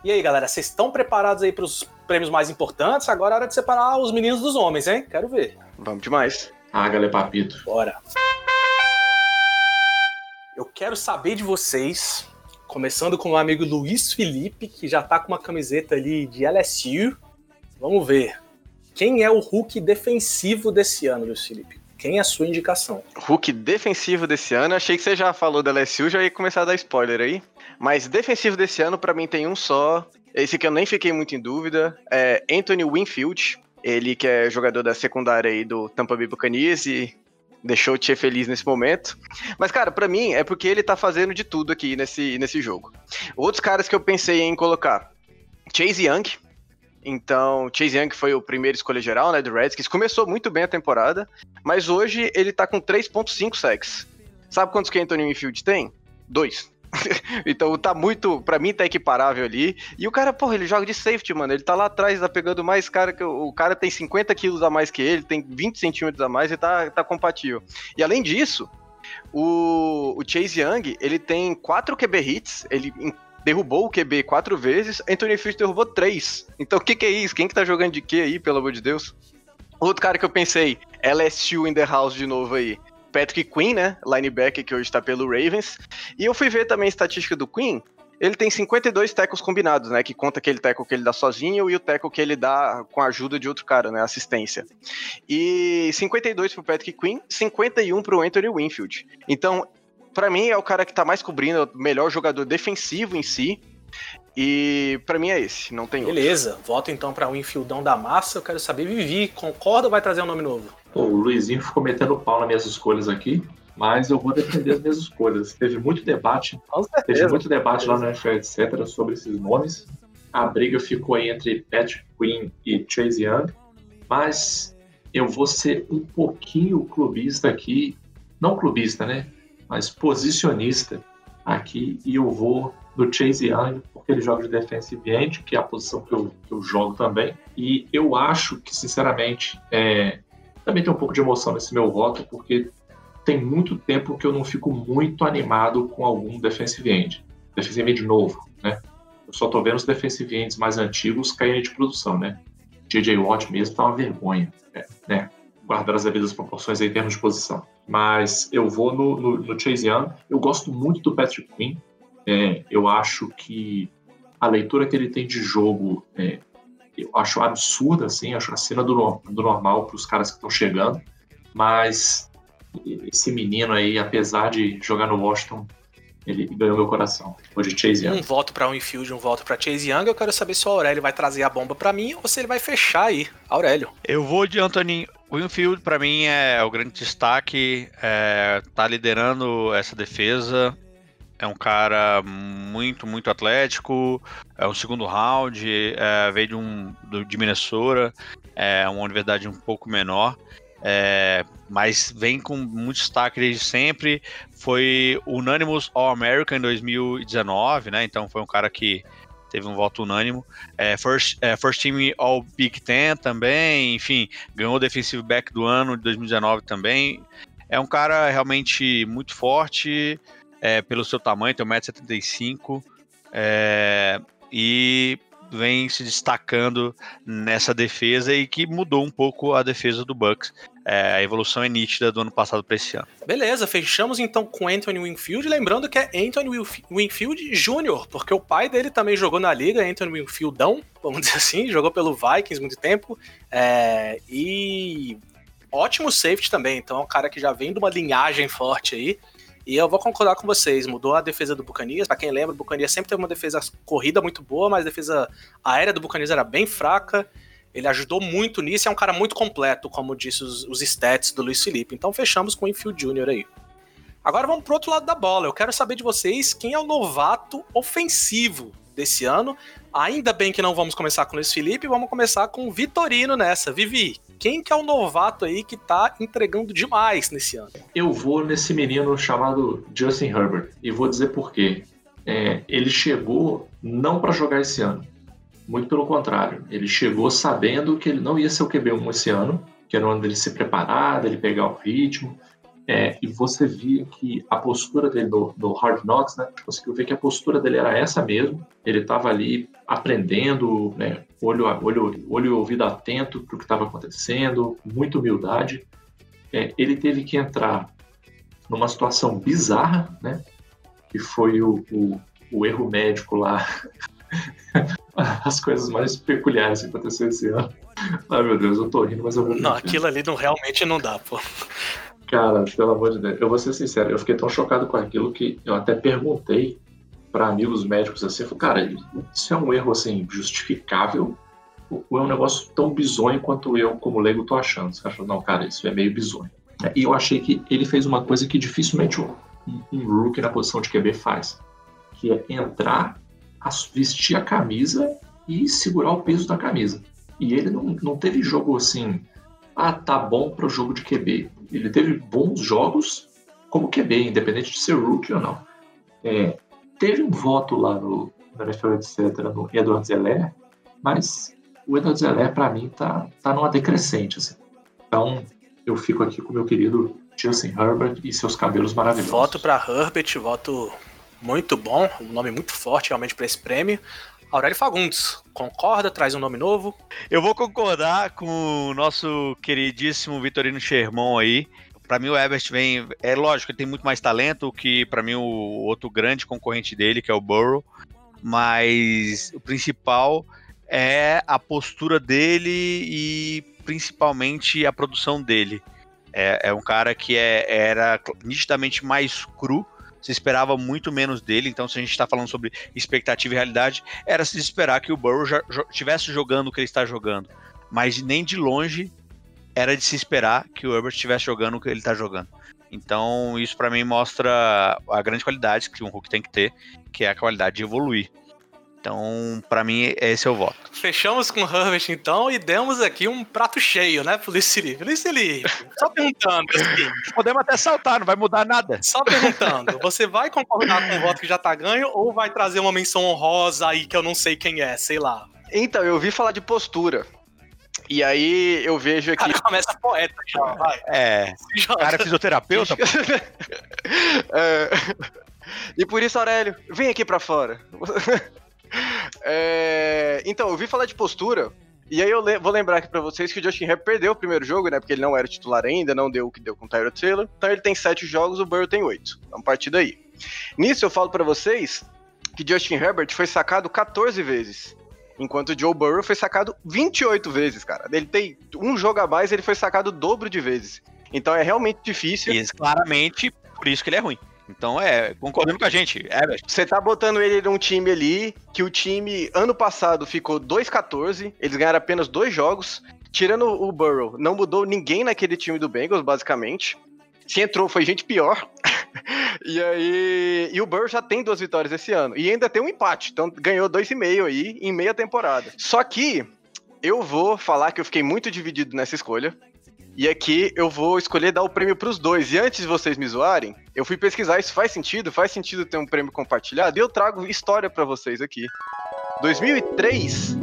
E aí, galera, vocês estão preparados aí para os prêmios mais importantes? Agora é hora de separar os meninos dos homens, hein? Quero ver. Vamos demais. Ah, galera, papito. Bora. Eu quero saber de vocês Começando com o amigo Luiz Felipe, que já tá com uma camiseta ali de LSU. Vamos ver. Quem é o Hulk defensivo desse ano, Luiz Felipe? Quem é a sua indicação? Hulk defensivo desse ano, achei que você já falou da LSU, já ia começar a dar spoiler aí. Mas defensivo desse ano, para mim, tem um só. Esse que eu nem fiquei muito em dúvida. É Anthony Winfield. Ele que é jogador da secundária aí do Tampa Bay Buccaneers e deixou o Tchê feliz nesse momento. Mas, cara, para mim é porque ele tá fazendo de tudo aqui nesse, nesse jogo. Outros caras que eu pensei em colocar: Chase Young. Então, Chase Young foi o primeiro escolha geral, né, do Redskins. Começou muito bem a temporada, mas hoje ele tá com 3.5 sacks. Sabe quantos que Anthony Winfield tem? Dois. então tá muito, para mim tá equiparável ali. E o cara, porra, ele joga de safety, mano. Ele tá lá atrás, tá pegando mais cara que o cara tem 50 quilos a mais que ele, tem 20 centímetros a mais e tá, tá compatível. E além disso, o, o Chase Young, ele tem 4 QB hits, ele derrubou o QB quatro vezes, Anthony Fish derrubou três. Então o que, que é isso? Quem que tá jogando de quê aí, pelo amor de Deus? Outro cara que eu pensei, LSU in the house de novo aí. Patrick Quinn, né? Linebacker que hoje está pelo Ravens. E eu fui ver também a estatística do Quinn. Ele tem 52 tackles combinados, né? Que conta aquele tackle que ele dá sozinho e o tackle que ele dá com a ajuda de outro cara, né? Assistência. E 52 pro Patrick Quinn, 51 pro Anthony Winfield. Então, para mim é o cara que tá mais cobrindo, é o melhor jogador defensivo em si. E para mim é esse, não tem Beleza, outro. voto então para o Winfieldão da massa. Eu quero saber, Vivi, concorda ou vai trazer um nome novo? Pô, o Luizinho ficou metendo pau nas minhas escolhas aqui, mas eu vou defender as minhas escolhas. Teve muito debate, teve muito debate lá no NFL, etc., sobre esses nomes. A briga ficou aí entre Patrick Quinn e Chase Young, mas eu vou ser um pouquinho clubista aqui, não clubista, né? Mas posicionista aqui, e eu vou do Chase Young, porque ele joga de defensive end, que é a posição que eu, que eu jogo também. E eu acho que, sinceramente, é, também tem um pouco de emoção nesse meu voto, porque tem muito tempo que eu não fico muito animado com algum defensive end. Defensive end novo, né? Eu só tô vendo os defensive ends mais antigos caírem de produção, né? J.J. Watt mesmo tá uma vergonha, né? né? Guardar as devidas proporções em termos de posição. Mas eu vou no, no, no Chase Young. Eu gosto muito do Patrick Quinn. É, eu acho que a leitura que ele tem de jogo é, eu acho absurda, assim, acho acima do, do normal para os caras que estão chegando. Mas esse menino aí, apesar de jogar no Washington, ele ganhou meu coração. Hoje Chase Young. Um voto pra Winfield, um voto pra Chase Young. Eu quero saber se o Aurélio vai trazer a bomba pra mim ou se ele vai fechar aí. Aurélio. Eu vou de Anthony Winfield, pra mim é o grande destaque. É, tá liderando essa defesa. É um cara muito, muito atlético. É um segundo round. É, veio de, um, de Minnesota. É uma universidade um pouco menor. É, mas vem com muito destaque desde sempre. Foi Unanimous All-American em 2019, né? Então foi um cara que teve um voto unânimo. É, first, é, first Team All Big Ten também, enfim, ganhou o Defensive Back do ano de 2019 também. É um cara realmente muito forte é, pelo seu tamanho, tem 1,75m. É, e vem se destacando nessa defesa e que mudou um pouco a defesa do Bucks. É, a evolução é nítida do ano passado para esse ano. Beleza, fechamos então com Anthony Winfield, lembrando que é Anthony Winfield Jr., porque o pai dele também jogou na liga, Anthony Winfieldão, vamos dizer assim, jogou pelo Vikings muito tempo, é, e ótimo safety também, então é um cara que já vem de uma linhagem forte aí, e eu vou concordar com vocês, mudou a defesa do Bucanias. Para quem lembra, o Bucanias sempre teve uma defesa corrida muito boa, mas a defesa aérea do Bucanias era bem fraca. Ele ajudou muito nisso é um cara muito completo, como disse os, os stats do Luiz Felipe. Então fechamos com o Infield Jr. aí. Agora vamos pro outro lado da bola. Eu quero saber de vocês quem é o novato ofensivo desse ano. Ainda bem que não vamos começar com o Luiz Felipe, vamos começar com o Vitorino nessa. Vivi, quem que é o novato aí que tá entregando demais nesse ano? Eu vou nesse menino chamado Justin Herbert e vou dizer por quê. É, ele chegou não para jogar esse ano, muito pelo contrário. Ele chegou sabendo que ele não ia ser o QB1 esse ano, que era o ano dele se preparar, dele pegar o ritmo. É, e você via que a postura dele no, no Hard Knocks, né? Conseguiu ver que a postura dele era essa mesmo. Ele estava ali aprendendo, né? olho, olho, olho e ouvido atento para o que estava acontecendo, muita humildade. É, ele teve que entrar numa situação bizarra, né? Que foi o, o, o erro médico lá. As coisas mais peculiares que aconteceram esse ano. Ai meu Deus, eu tô rindo, mas eu vou. Não, aquilo ali não, realmente não dá, pô. Cara, pelo amor de Deus, eu vou ser sincero, eu fiquei tão chocado com aquilo que eu até perguntei para amigos médicos assim, falei, cara, isso é um erro assim justificável ou é um negócio tão bizonho quanto eu, como leigo, tô achando? Você acha, não, cara, isso é meio bizonho. E eu achei que ele fez uma coisa que dificilmente um, um rookie na posição de QB faz, que é entrar, vestir a camisa e segurar o peso da camisa. E ele não, não teve jogo assim, ah, tá bom para o jogo de QB. Ele teve bons jogos como QB, independente de ser rookie ou não. É, teve um voto lá no, no NFL, etc., no Edward Zelé, mas o Edward Zelé, para mim, tá, tá numa decrescente. Assim. Então, eu fico aqui com meu querido Justin Herbert e seus cabelos maravilhosos. Voto para Herbert, voto muito bom, um nome muito forte realmente para esse prêmio. Aurélio Fagundes, concorda? Traz um nome novo? Eu vou concordar com o nosso queridíssimo Vitorino Sherman aí. Para mim o Herbert vem, é lógico, ele tem muito mais talento que para mim o outro grande concorrente dele, que é o Burrow, mas o principal é a postura dele e principalmente a produção dele. É, é um cara que é, era nitidamente mais cru, se esperava muito menos dele, então se a gente está falando sobre expectativa e realidade, era se esperar que o Burrow já estivesse jogando o que ele está jogando, mas nem de longe era de se esperar que o Herbert estivesse jogando o que ele está jogando. Então isso para mim mostra a grande qualidade que um Hulk tem que ter, que é a qualidade de evoluir. Então, para mim, esse é o voto. Fechamos com o Herbert, então, e demos aqui um prato cheio, né. Luiz Felipe, só perguntando. Assim, Podemos até saltar, não vai mudar nada. Só perguntando, você vai concordar com o voto que já tá ganho ou vai trazer uma menção honrosa aí que eu não sei quem é, sei lá? Então, eu ouvi falar de postura. E aí eu vejo aqui. Cara, começa poeta já, vai. É. Cara, fisioterapeuta? é... E por isso, Aurélio, vem aqui pra fora. É, então, eu ouvi falar de postura, e aí eu le vou lembrar aqui pra vocês que o Justin Herbert perdeu o primeiro jogo, né? Porque ele não era titular ainda, não deu o que deu com o Tyler Taylor. Então ele tem sete jogos, o Burrow tem oito. Vamos partir daí. Nisso eu falo para vocês que Justin Herbert foi sacado 14 vezes. Enquanto o Joe Burrow foi sacado 28 vezes, cara. Ele tem um jogo a mais, ele foi sacado o dobro de vezes. Então é realmente difícil. E claramente, por isso que ele é ruim. Então é, concordando com a gente, é. Você tá botando ele num time ali, que o time ano passado ficou 2-14, eles ganharam apenas dois jogos. Tirando o Burrow, não mudou ninguém naquele time do Bengals, basicamente. Se entrou, foi gente pior. e aí. E o Burrow já tem duas vitórias esse ano. E ainda tem um empate. Então ganhou dois e meio aí em meia temporada. Só que eu vou falar que eu fiquei muito dividido nessa escolha. E aqui eu vou escolher dar o prêmio pros dois. E antes de vocês me zoarem, eu fui pesquisar isso faz sentido? Faz sentido ter um prêmio compartilhado? E eu trago história para vocês aqui. 2003,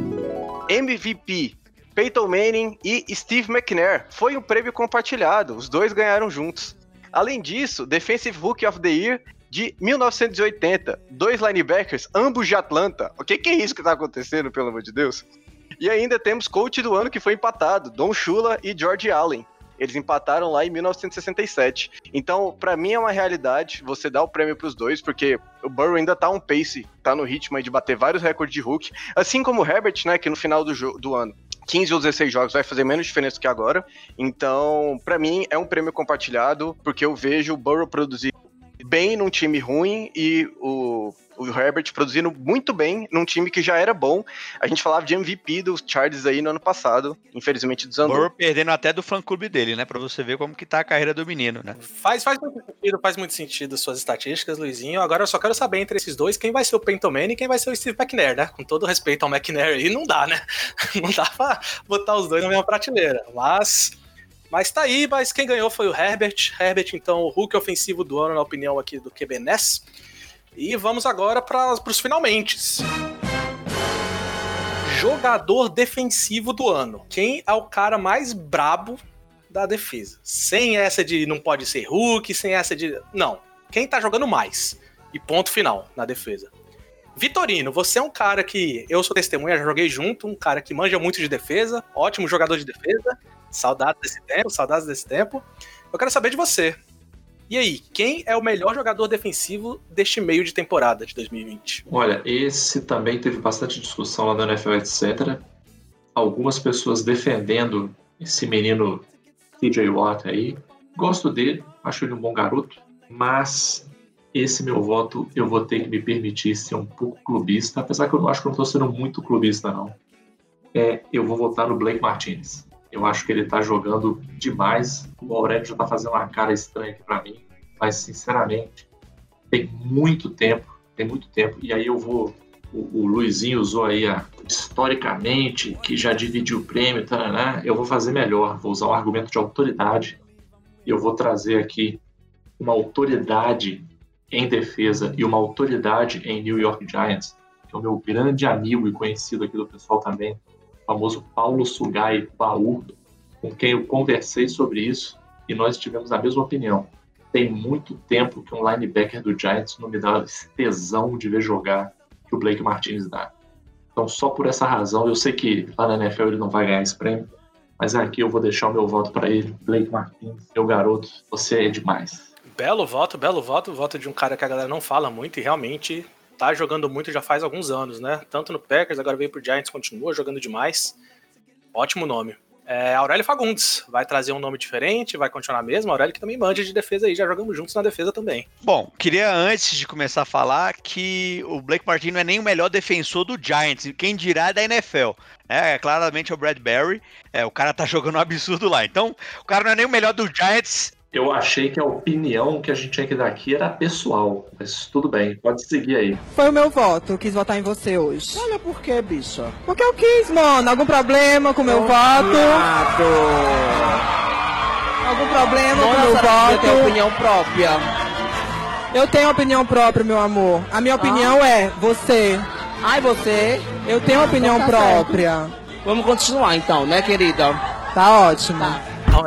MVP Peyton Manning e Steve McNair. Foi um prêmio compartilhado, os dois ganharam juntos. Além disso, Defensive Rookie of the Year de 1980, dois linebackers, ambos de Atlanta. O que, que é isso que tá acontecendo, pelo amor de Deus? E ainda temos coach do ano que foi empatado, Don Shula e George Allen. Eles empataram lá em 1967. Então, para mim é uma realidade você dar o prêmio para os dois, porque o Burrow ainda tá um pace, tá no ritmo de bater vários recordes de Hulk, assim como o Herbert, né, que no final do, do ano 15 ou 16 jogos vai fazer menos diferença que agora. Então, para mim, é um prêmio compartilhado, porque eu vejo o Burrow produzir bem num time ruim e o, o Herbert produzindo muito bem num time que já era bom. A gente falava de MVP dos Chargers aí no ano passado, infelizmente desandou. Burrow perdendo até do fã-clube dele, né? Pra você ver como que tá a carreira do menino, né? Faz, faz muito sentido, faz muito sentido suas estatísticas, Luizinho. Agora eu só quero saber entre esses dois quem vai ser o Peyton Manning e quem vai ser o Steve McNair, né? Com todo respeito ao McNair aí, não dá, né? Não dá pra botar os dois na mesma prateleira. Mas mas tá aí, mas quem ganhou foi o Herbert. Herbert, então, o Hulk ofensivo do ano, na opinião aqui do QBNES. E vamos agora para os finalmente. Jogador defensivo do ano. Quem é o cara mais brabo da defesa? Sem essa de não pode ser Hulk, sem essa de. Não. Quem tá jogando mais? E ponto final na defesa. Vitorino, você é um cara que eu sou testemunha, já joguei junto, um cara que manja muito de defesa, ótimo jogador de defesa. Saudades desse tempo, saudades desse tempo. Eu quero saber de você. E aí, quem é o melhor jogador defensivo deste meio de temporada de 2020? Olha, esse também teve bastante discussão lá no NFL, etc. Algumas pessoas defendendo esse menino TJ Watt aí. Gosto dele, acho ele um bom garoto, mas esse meu voto eu vou ter que me permitir ser um pouco clubista, apesar que eu não acho que eu não estou sendo muito clubista, não. É, eu vou votar no Blake Martinez. Eu acho que ele tá jogando demais. O Aurélio já tá fazendo uma cara estranha aqui para mim, mas sinceramente, tem muito tempo, tem muito tempo. E aí eu vou. O, o Luizinho usou aí a, historicamente, que já dividiu o prêmio, né? eu vou fazer melhor, vou usar um argumento de autoridade. E eu vou trazer aqui uma autoridade em defesa e uma autoridade em New York Giants, que é o meu grande amigo e conhecido aqui do pessoal também, famoso Paulo Sugai Baú, com quem eu conversei sobre isso e nós tivemos a mesma opinião. Tem muito tempo que um linebacker do Giants não me dá esse tesão de ver jogar que o Blake Martinez dá. Então, só por essa razão, eu sei que lá na NFL ele não vai ganhar esse prêmio, mas aqui eu vou deixar o meu voto para ele. Blake Martinez, meu garoto, você é demais. Belo voto, belo voto, voto de um cara que a galera não fala muito e realmente tá jogando muito já faz alguns anos, né? Tanto no Packers, agora veio pro Giants, continua jogando demais. Ótimo nome. É, Aurélio Fagundes vai trazer um nome diferente, vai continuar mesmo. Aurélio que também manja de defesa aí, já jogamos juntos na defesa também. Bom, queria antes de começar a falar que o Blake Martin não é nem o melhor defensor do Giants, quem dirá é da NFL. É, claramente é o Bradbury, é, o cara tá jogando um absurdo lá. Então, o cara não é nem o melhor do Giants, eu achei que a opinião que a gente tinha que dar aqui era pessoal, mas tudo bem, pode seguir aí. Foi o meu voto, eu quis votar em você hoje. Olha por quê, bicha? Porque eu quis, mano. Algum problema com o meu voto? Algum problema com o meu voto? Eu tenho opinião própria. Eu tenho opinião própria, meu amor. A minha opinião ah. é você. Ai, você? Eu tenho ah, opinião tá própria. Certo. Vamos continuar então, né, querida? Tá ótimo. Tá. Não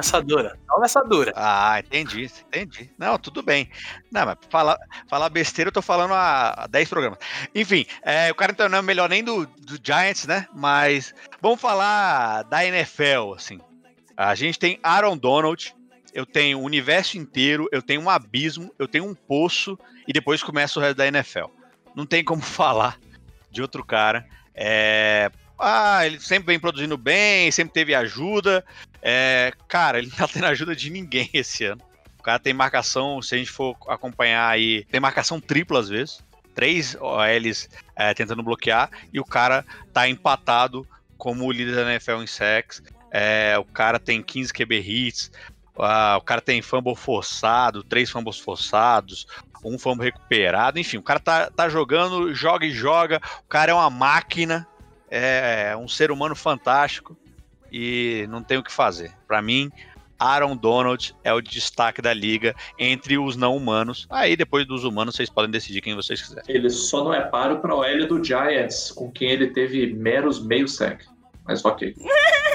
nessa dura. Ah, entendi, entendi. Não, tudo bem. Não, mas falar, falar besteira eu tô falando há 10 programas. Enfim, é, o cara então não é melhor nem do, do Giants, né? Mas vamos falar da NFL, assim. A gente tem Aaron Donald, eu tenho o universo inteiro, eu tenho um abismo, eu tenho um poço e depois começa o resto da NFL. Não tem como falar de outro cara É, ah, ele sempre vem produzindo bem, sempre teve ajuda. É, cara, ele não tá tendo ajuda de ninguém esse ano. O cara tem marcação, se a gente for acompanhar aí, tem marcação tripla às vezes. Três OLs é, tentando bloquear e o cara tá empatado como líder da NFL em sacks. É, o cara tem 15 QB hits, o cara tem fumble forçado, três fumbles forçados, um fumble recuperado, enfim, o cara tá, tá jogando, joga e joga, o cara é uma máquina, é um ser humano fantástico e não tem o que fazer. Para mim, Aaron Donald é o destaque da liga entre os não humanos. Aí depois dos humanos vocês podem decidir quem vocês quiserem. Ele só não é páreo para o L do Giants, com quem ele teve meros meio sec. Mas ok.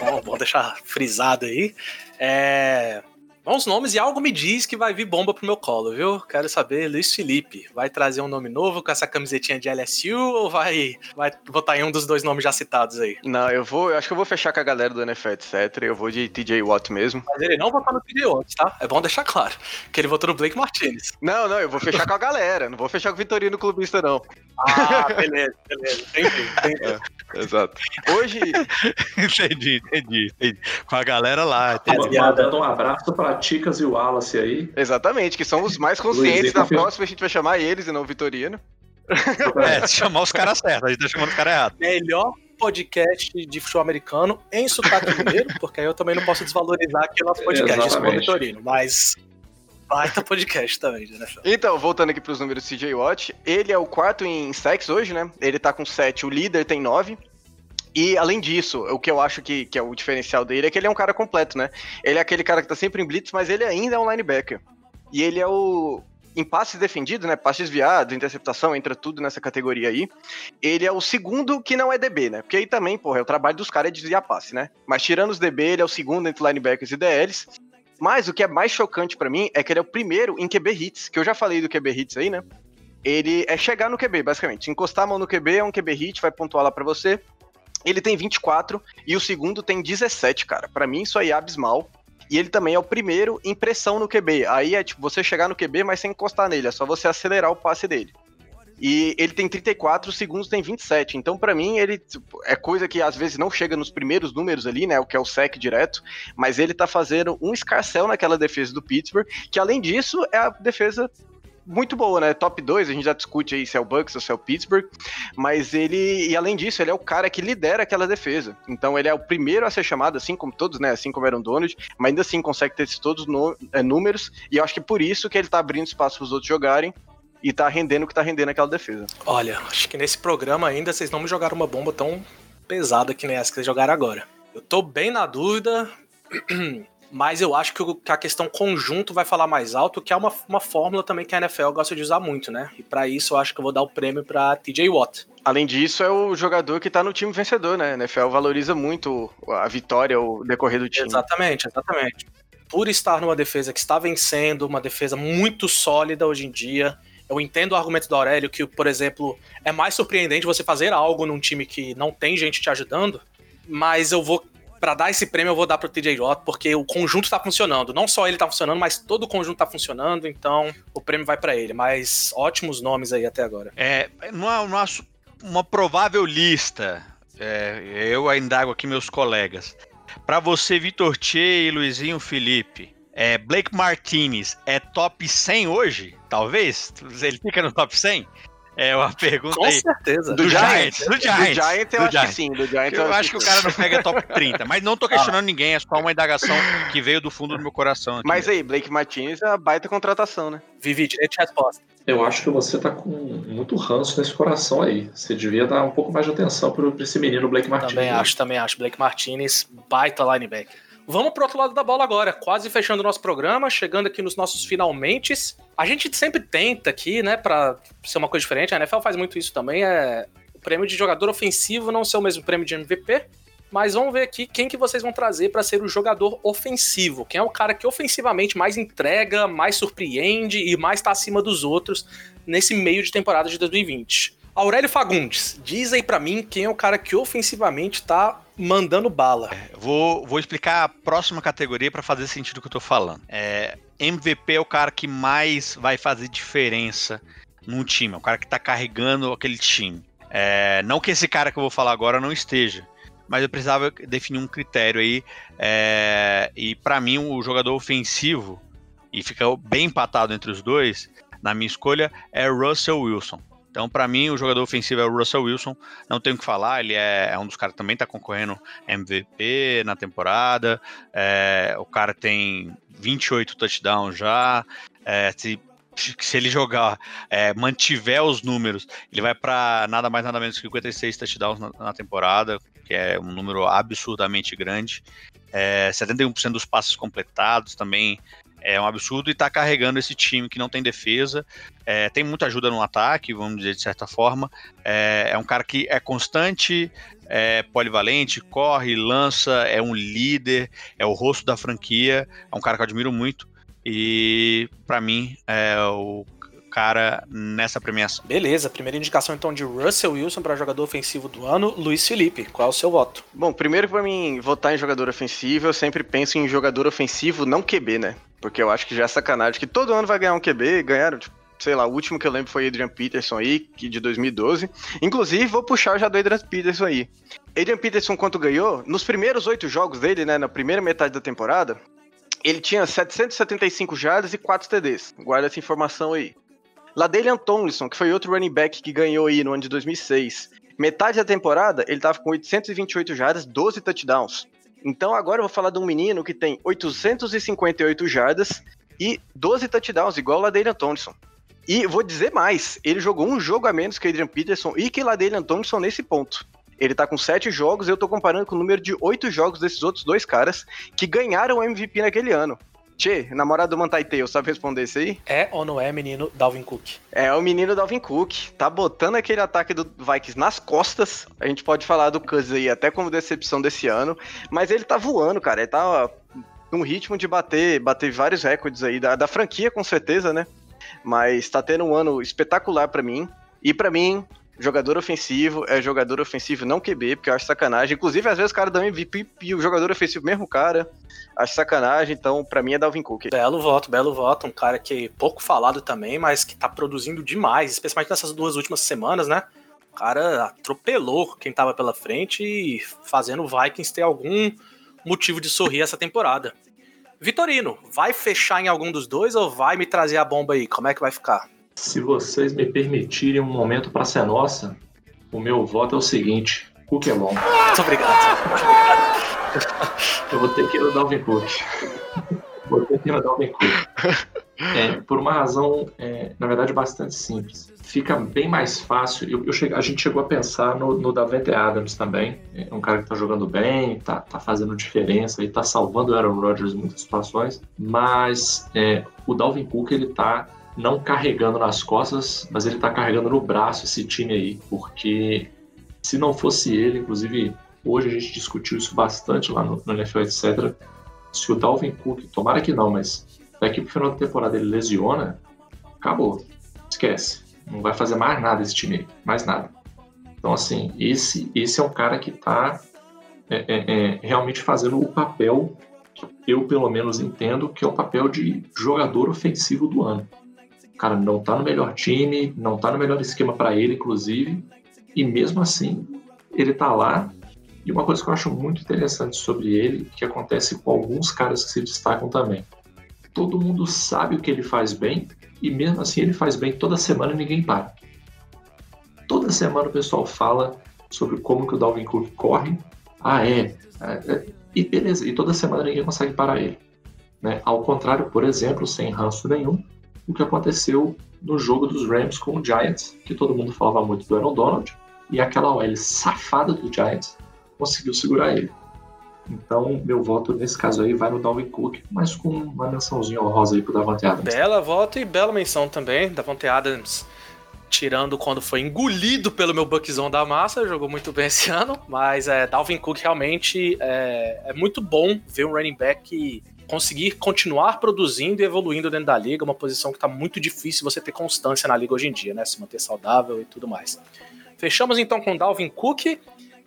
Bom, vou deixar frisado aí. É, Bons nomes e algo me diz que vai vir bomba pro meu colo, viu? Quero saber, Luiz Felipe, vai trazer um nome novo com essa camisetinha de LSU ou vai, vai votar em um dos dois nomes já citados aí? Não, eu vou, eu acho que eu vou fechar com a galera do NFL, etc. Eu vou de TJ Watt mesmo. Mas ele não votar no TJ Watt, tá? É bom deixar claro que ele votou no Blake Martinez. Não, não, eu vou fechar com a galera, não vou fechar com o Vitorino Clubista, não. Ah, beleza, beleza. Entendi, entendi. É, exato. Hoje. entendi, entendi, entendi. Com a galera lá. Mandando um abraço pra Ticas e o Wallace aí. Exatamente, que são os mais conscientes da próxima, a gente vai chamar eles e não o Vitorino. É, chamar os caras certos, a gente tá chamando os caras errados. Melhor podcast de futebol americano em sotaque mineiro, porque aí eu também não posso desvalorizar aqui o nosso podcast, isso Vitorino, mas baita podcast também, né? Então, voltando aqui pros números do CJ Watt, ele é o quarto em sacks hoje, né? Ele tá com 7, o líder tem 9. E além disso, o que eu acho que, que é o diferencial dele é que ele é um cara completo, né? Ele é aquele cara que tá sempre em blitz, mas ele ainda é um linebacker. E ele é o. Em passes defendidos, né? Passes desviados, interceptação, entra tudo nessa categoria aí. Ele é o segundo que não é DB, né? Porque aí também, porra, é o trabalho dos caras é desviar passe, né? Mas tirando os DB, ele é o segundo entre linebackers e DLs. Mas o que é mais chocante para mim é que ele é o primeiro em QB hits, que eu já falei do QB hits aí, né? Ele é chegar no QB, basicamente. Encostar a mão no QB é um QB hit, vai pontuar lá para você. Ele tem 24 e o segundo tem 17, cara. Para mim isso aí é abismal. E ele também é o primeiro em pressão no QB. Aí é tipo você chegar no QB, mas sem encostar nele, é só você acelerar o passe dele. E ele tem 34, o segundo tem 27. Então, para mim, ele tipo, é coisa que às vezes não chega nos primeiros números ali, né? O que é o sec direto. Mas ele tá fazendo um escarcel naquela defesa do Pittsburgh, que além disso é a defesa muito boa, né? Top 2, a gente já discute aí se é o Bucks ou se é o Pittsburgh, mas ele, e além disso, ele é o cara que lidera aquela defesa. Então ele é o primeiro a ser chamado, assim como todos, né? Assim como era o Donald, mas ainda assim consegue ter esses todos no, é, números, e eu acho que por isso que ele tá abrindo espaço para os outros jogarem, e tá rendendo o que tá rendendo aquela defesa. Olha, acho que nesse programa ainda vocês não me jogaram uma bomba tão pesada que nem essa que vocês jogaram agora. Eu tô bem na dúvida. mas eu acho que a questão conjunto vai falar mais alto, que é uma, uma fórmula também que a NFL gosta de usar muito, né? E para isso eu acho que eu vou dar o prêmio para TJ Watt. Além disso, é o jogador que tá no time vencedor, né? A NFL valoriza muito a vitória, o decorrer do time. Exatamente, exatamente. Por estar numa defesa que está vencendo, uma defesa muito sólida hoje em dia, eu entendo o argumento do Aurélio que, por exemplo, é mais surpreendente você fazer algo num time que não tem gente te ajudando, mas eu vou para dar esse prêmio eu vou dar pro TJ Watt, porque o conjunto tá funcionando. Não só ele tá funcionando, mas todo o conjunto tá funcionando, então o prêmio vai para ele. Mas ótimos nomes aí até agora. É, numa, numa uma provável lista, é, eu ainda indago aqui meus colegas. Para você, Vitor Tchê e Luizinho Felipe, é, Blake Martinez é top 100 hoje? Talvez? Ele fica no top 100? É uma pergunta Com aí. certeza. Do, do Giants. Do Giants. Do Giants eu do acho Giants. que sim. Do Giants eu, eu acho que o cara não pega top 30. Mas não tô questionando ah. ninguém, é só uma indagação que veio do fundo do meu coração. Aqui. Mas aí, Blake Martinez é uma baita contratação, né? Vivi, direito de resposta. Eu acho que você tá com muito ranço nesse coração aí. Você devia dar um pouco mais de atenção para esse menino Blake Martinez. Também acho, também acho. Blake Martinez, baita linebacker. Vamos pro outro lado da bola agora, quase fechando o nosso programa, chegando aqui nos nossos finalmente. A gente sempre tenta aqui, né, pra ser uma coisa diferente, a NFL faz muito isso também, é o prêmio de jogador ofensivo não ser o mesmo prêmio de MVP, mas vamos ver aqui quem que vocês vão trazer para ser o jogador ofensivo, quem é o cara que ofensivamente mais entrega, mais surpreende e mais tá acima dos outros nesse meio de temporada de 2020. Aurélio Fagundes, diz aí para mim quem é o cara que ofensivamente tá mandando bala. É, vou, vou explicar a próxima categoria para fazer sentido o que eu tô falando. É, MVP é o cara que mais vai fazer diferença num time, é o cara que tá carregando aquele time. É, não que esse cara que eu vou falar agora não esteja, mas eu precisava definir um critério aí. É, e para mim, o jogador ofensivo, e fica bem empatado entre os dois, na minha escolha, é Russell Wilson. Então, para mim, o jogador ofensivo é o Russell Wilson. Não tenho o que falar, ele é, é um dos caras que também está concorrendo MVP na temporada. É, o cara tem 28 touchdowns já. É, se, se, ele jogar, é, mantiver os números, ele vai para nada mais nada menos que 56 touchdowns na, na temporada, que é um número absurdamente grande. 71% é, dos passes completados também é um absurdo e tá carregando esse time que não tem defesa. É, tem muita ajuda no ataque, vamos dizer de certa forma. É, é um cara que é constante, é polivalente, corre, lança, é um líder, é o rosto da franquia. É um cara que eu admiro muito. E para mim é o cara nessa premiação. Beleza, primeira indicação então de Russell Wilson para jogador ofensivo do ano, Luiz Felipe. Qual é o seu voto? Bom, primeiro para mim votar em jogador ofensivo, eu sempre penso em jogador ofensivo, não QB, né? Porque eu acho que já é sacanagem que todo ano vai ganhar um QB, ganharam, tipo, sei lá, o último que eu lembro foi Adrian Peterson aí, que de 2012. Inclusive, vou puxar já do Adrian Peterson aí. Adrian Peterson, quanto ganhou? Nos primeiros oito jogos dele, né, na primeira metade da temporada, ele tinha 775 jardas e 4 TDs. Guarda essa informação aí. Ladelian Tomlinson, que foi outro running back que ganhou aí no ano de 2006. Metade da temporada, ele tava com 828 jardas, 12 touchdowns. Então agora eu vou falar de um menino que tem 858 jardas e 12 touchdowns, igual o Ladarian Thompson. E vou dizer mais, ele jogou um jogo a menos que Adrian Peterson e que Ladarian Thompson nesse ponto. Ele tá com 7 jogos eu tô comparando com o número de 8 jogos desses outros dois caras que ganharam o MVP naquele ano. Tchê, namorado do Mantai Tail, sabe responder isso aí? É ou não é menino Dalvin Cook? É o menino Dalvin Cook. Tá botando aquele ataque do Vikings nas costas. A gente pode falar do Cousins aí até como decepção desse ano. Mas ele tá voando, cara. Ele tá num ritmo de bater, bater vários recordes aí da, da franquia, com certeza, né? Mas tá tendo um ano espetacular para mim. E para mim, jogador ofensivo é jogador ofensivo não QB, porque eu acho sacanagem. Inclusive, às vezes o cara dá um MVP e o jogador ofensivo, mesmo cara, acho sacanagem. Então, para mim é Dalvin Cook. Belo voto, belo voto. Um cara que é pouco falado também, mas que tá produzindo demais, especialmente nessas duas últimas semanas, né? O cara atropelou quem tava pela frente e fazendo o Vikings ter algum motivo de sorrir essa temporada. Vitorino, vai fechar em algum dos dois ou vai me trazer a bomba aí? Como é que vai ficar? Se vocês me permitirem um momento para ser nossa, o meu voto é o seguinte: Cook é bom. Muito obrigado. Muito obrigado. Eu vou ter que ir no Dalvin Cook. Vou ter que ir no Dalvin Cook. É, por uma razão, é, na verdade, bastante simples. Fica bem mais fácil. Eu, eu cheguei, a gente chegou a pensar no, no Davante Adams também. É um cara que tá jogando bem, tá, tá fazendo diferença e tá salvando o Aaron Rodgers em muitas situações. Mas é, o Dalvin Cook, ele tá não carregando nas costas, mas ele está carregando no braço esse time aí, porque se não fosse ele, inclusive hoje a gente discutiu isso bastante lá no, no NFL, etc. Se o Dalvin Cook, tomara que não, mas daqui pro final da temporada ele lesiona, acabou, esquece, não vai fazer mais nada esse time aí, mais nada. Então assim, esse esse é um cara que está é, é, é, realmente fazendo o papel que eu pelo menos entendo que é o papel de jogador ofensivo do ano cara não tá no melhor time, não tá no melhor esquema para ele, inclusive, e mesmo assim ele tá lá. E uma coisa que eu acho muito interessante sobre ele, que acontece com alguns caras que se destacam também. Todo mundo sabe o que ele faz bem, e mesmo assim ele faz bem toda semana e ninguém para. Toda semana o pessoal fala sobre como que o Dalvin Cook corre. Ah, é. é, é e beleza, e toda semana ninguém consegue parar ele. Né? Ao contrário, por exemplo, sem ranço nenhum, o que aconteceu no jogo dos Rams com o Giants, que todo mundo falava muito do Aaron Donald, e aquela OL safada do Giants conseguiu segurar ele. Então, meu voto nesse caso aí vai no Dalvin Cook, mas com uma mençãozinha honrosa aí pro Davante Adams. Bela voto e bela menção também, Davante Adams. Tirando quando foi engolido pelo meu Buckzão da massa, jogou muito bem esse ano. Mas é, Dalvin Cook realmente é, é muito bom ver um running back conseguir continuar produzindo e evoluindo dentro da liga, uma posição que está muito difícil você ter constância na liga hoje em dia, né? Se manter saudável e tudo mais. Fechamos então com Dalvin Cook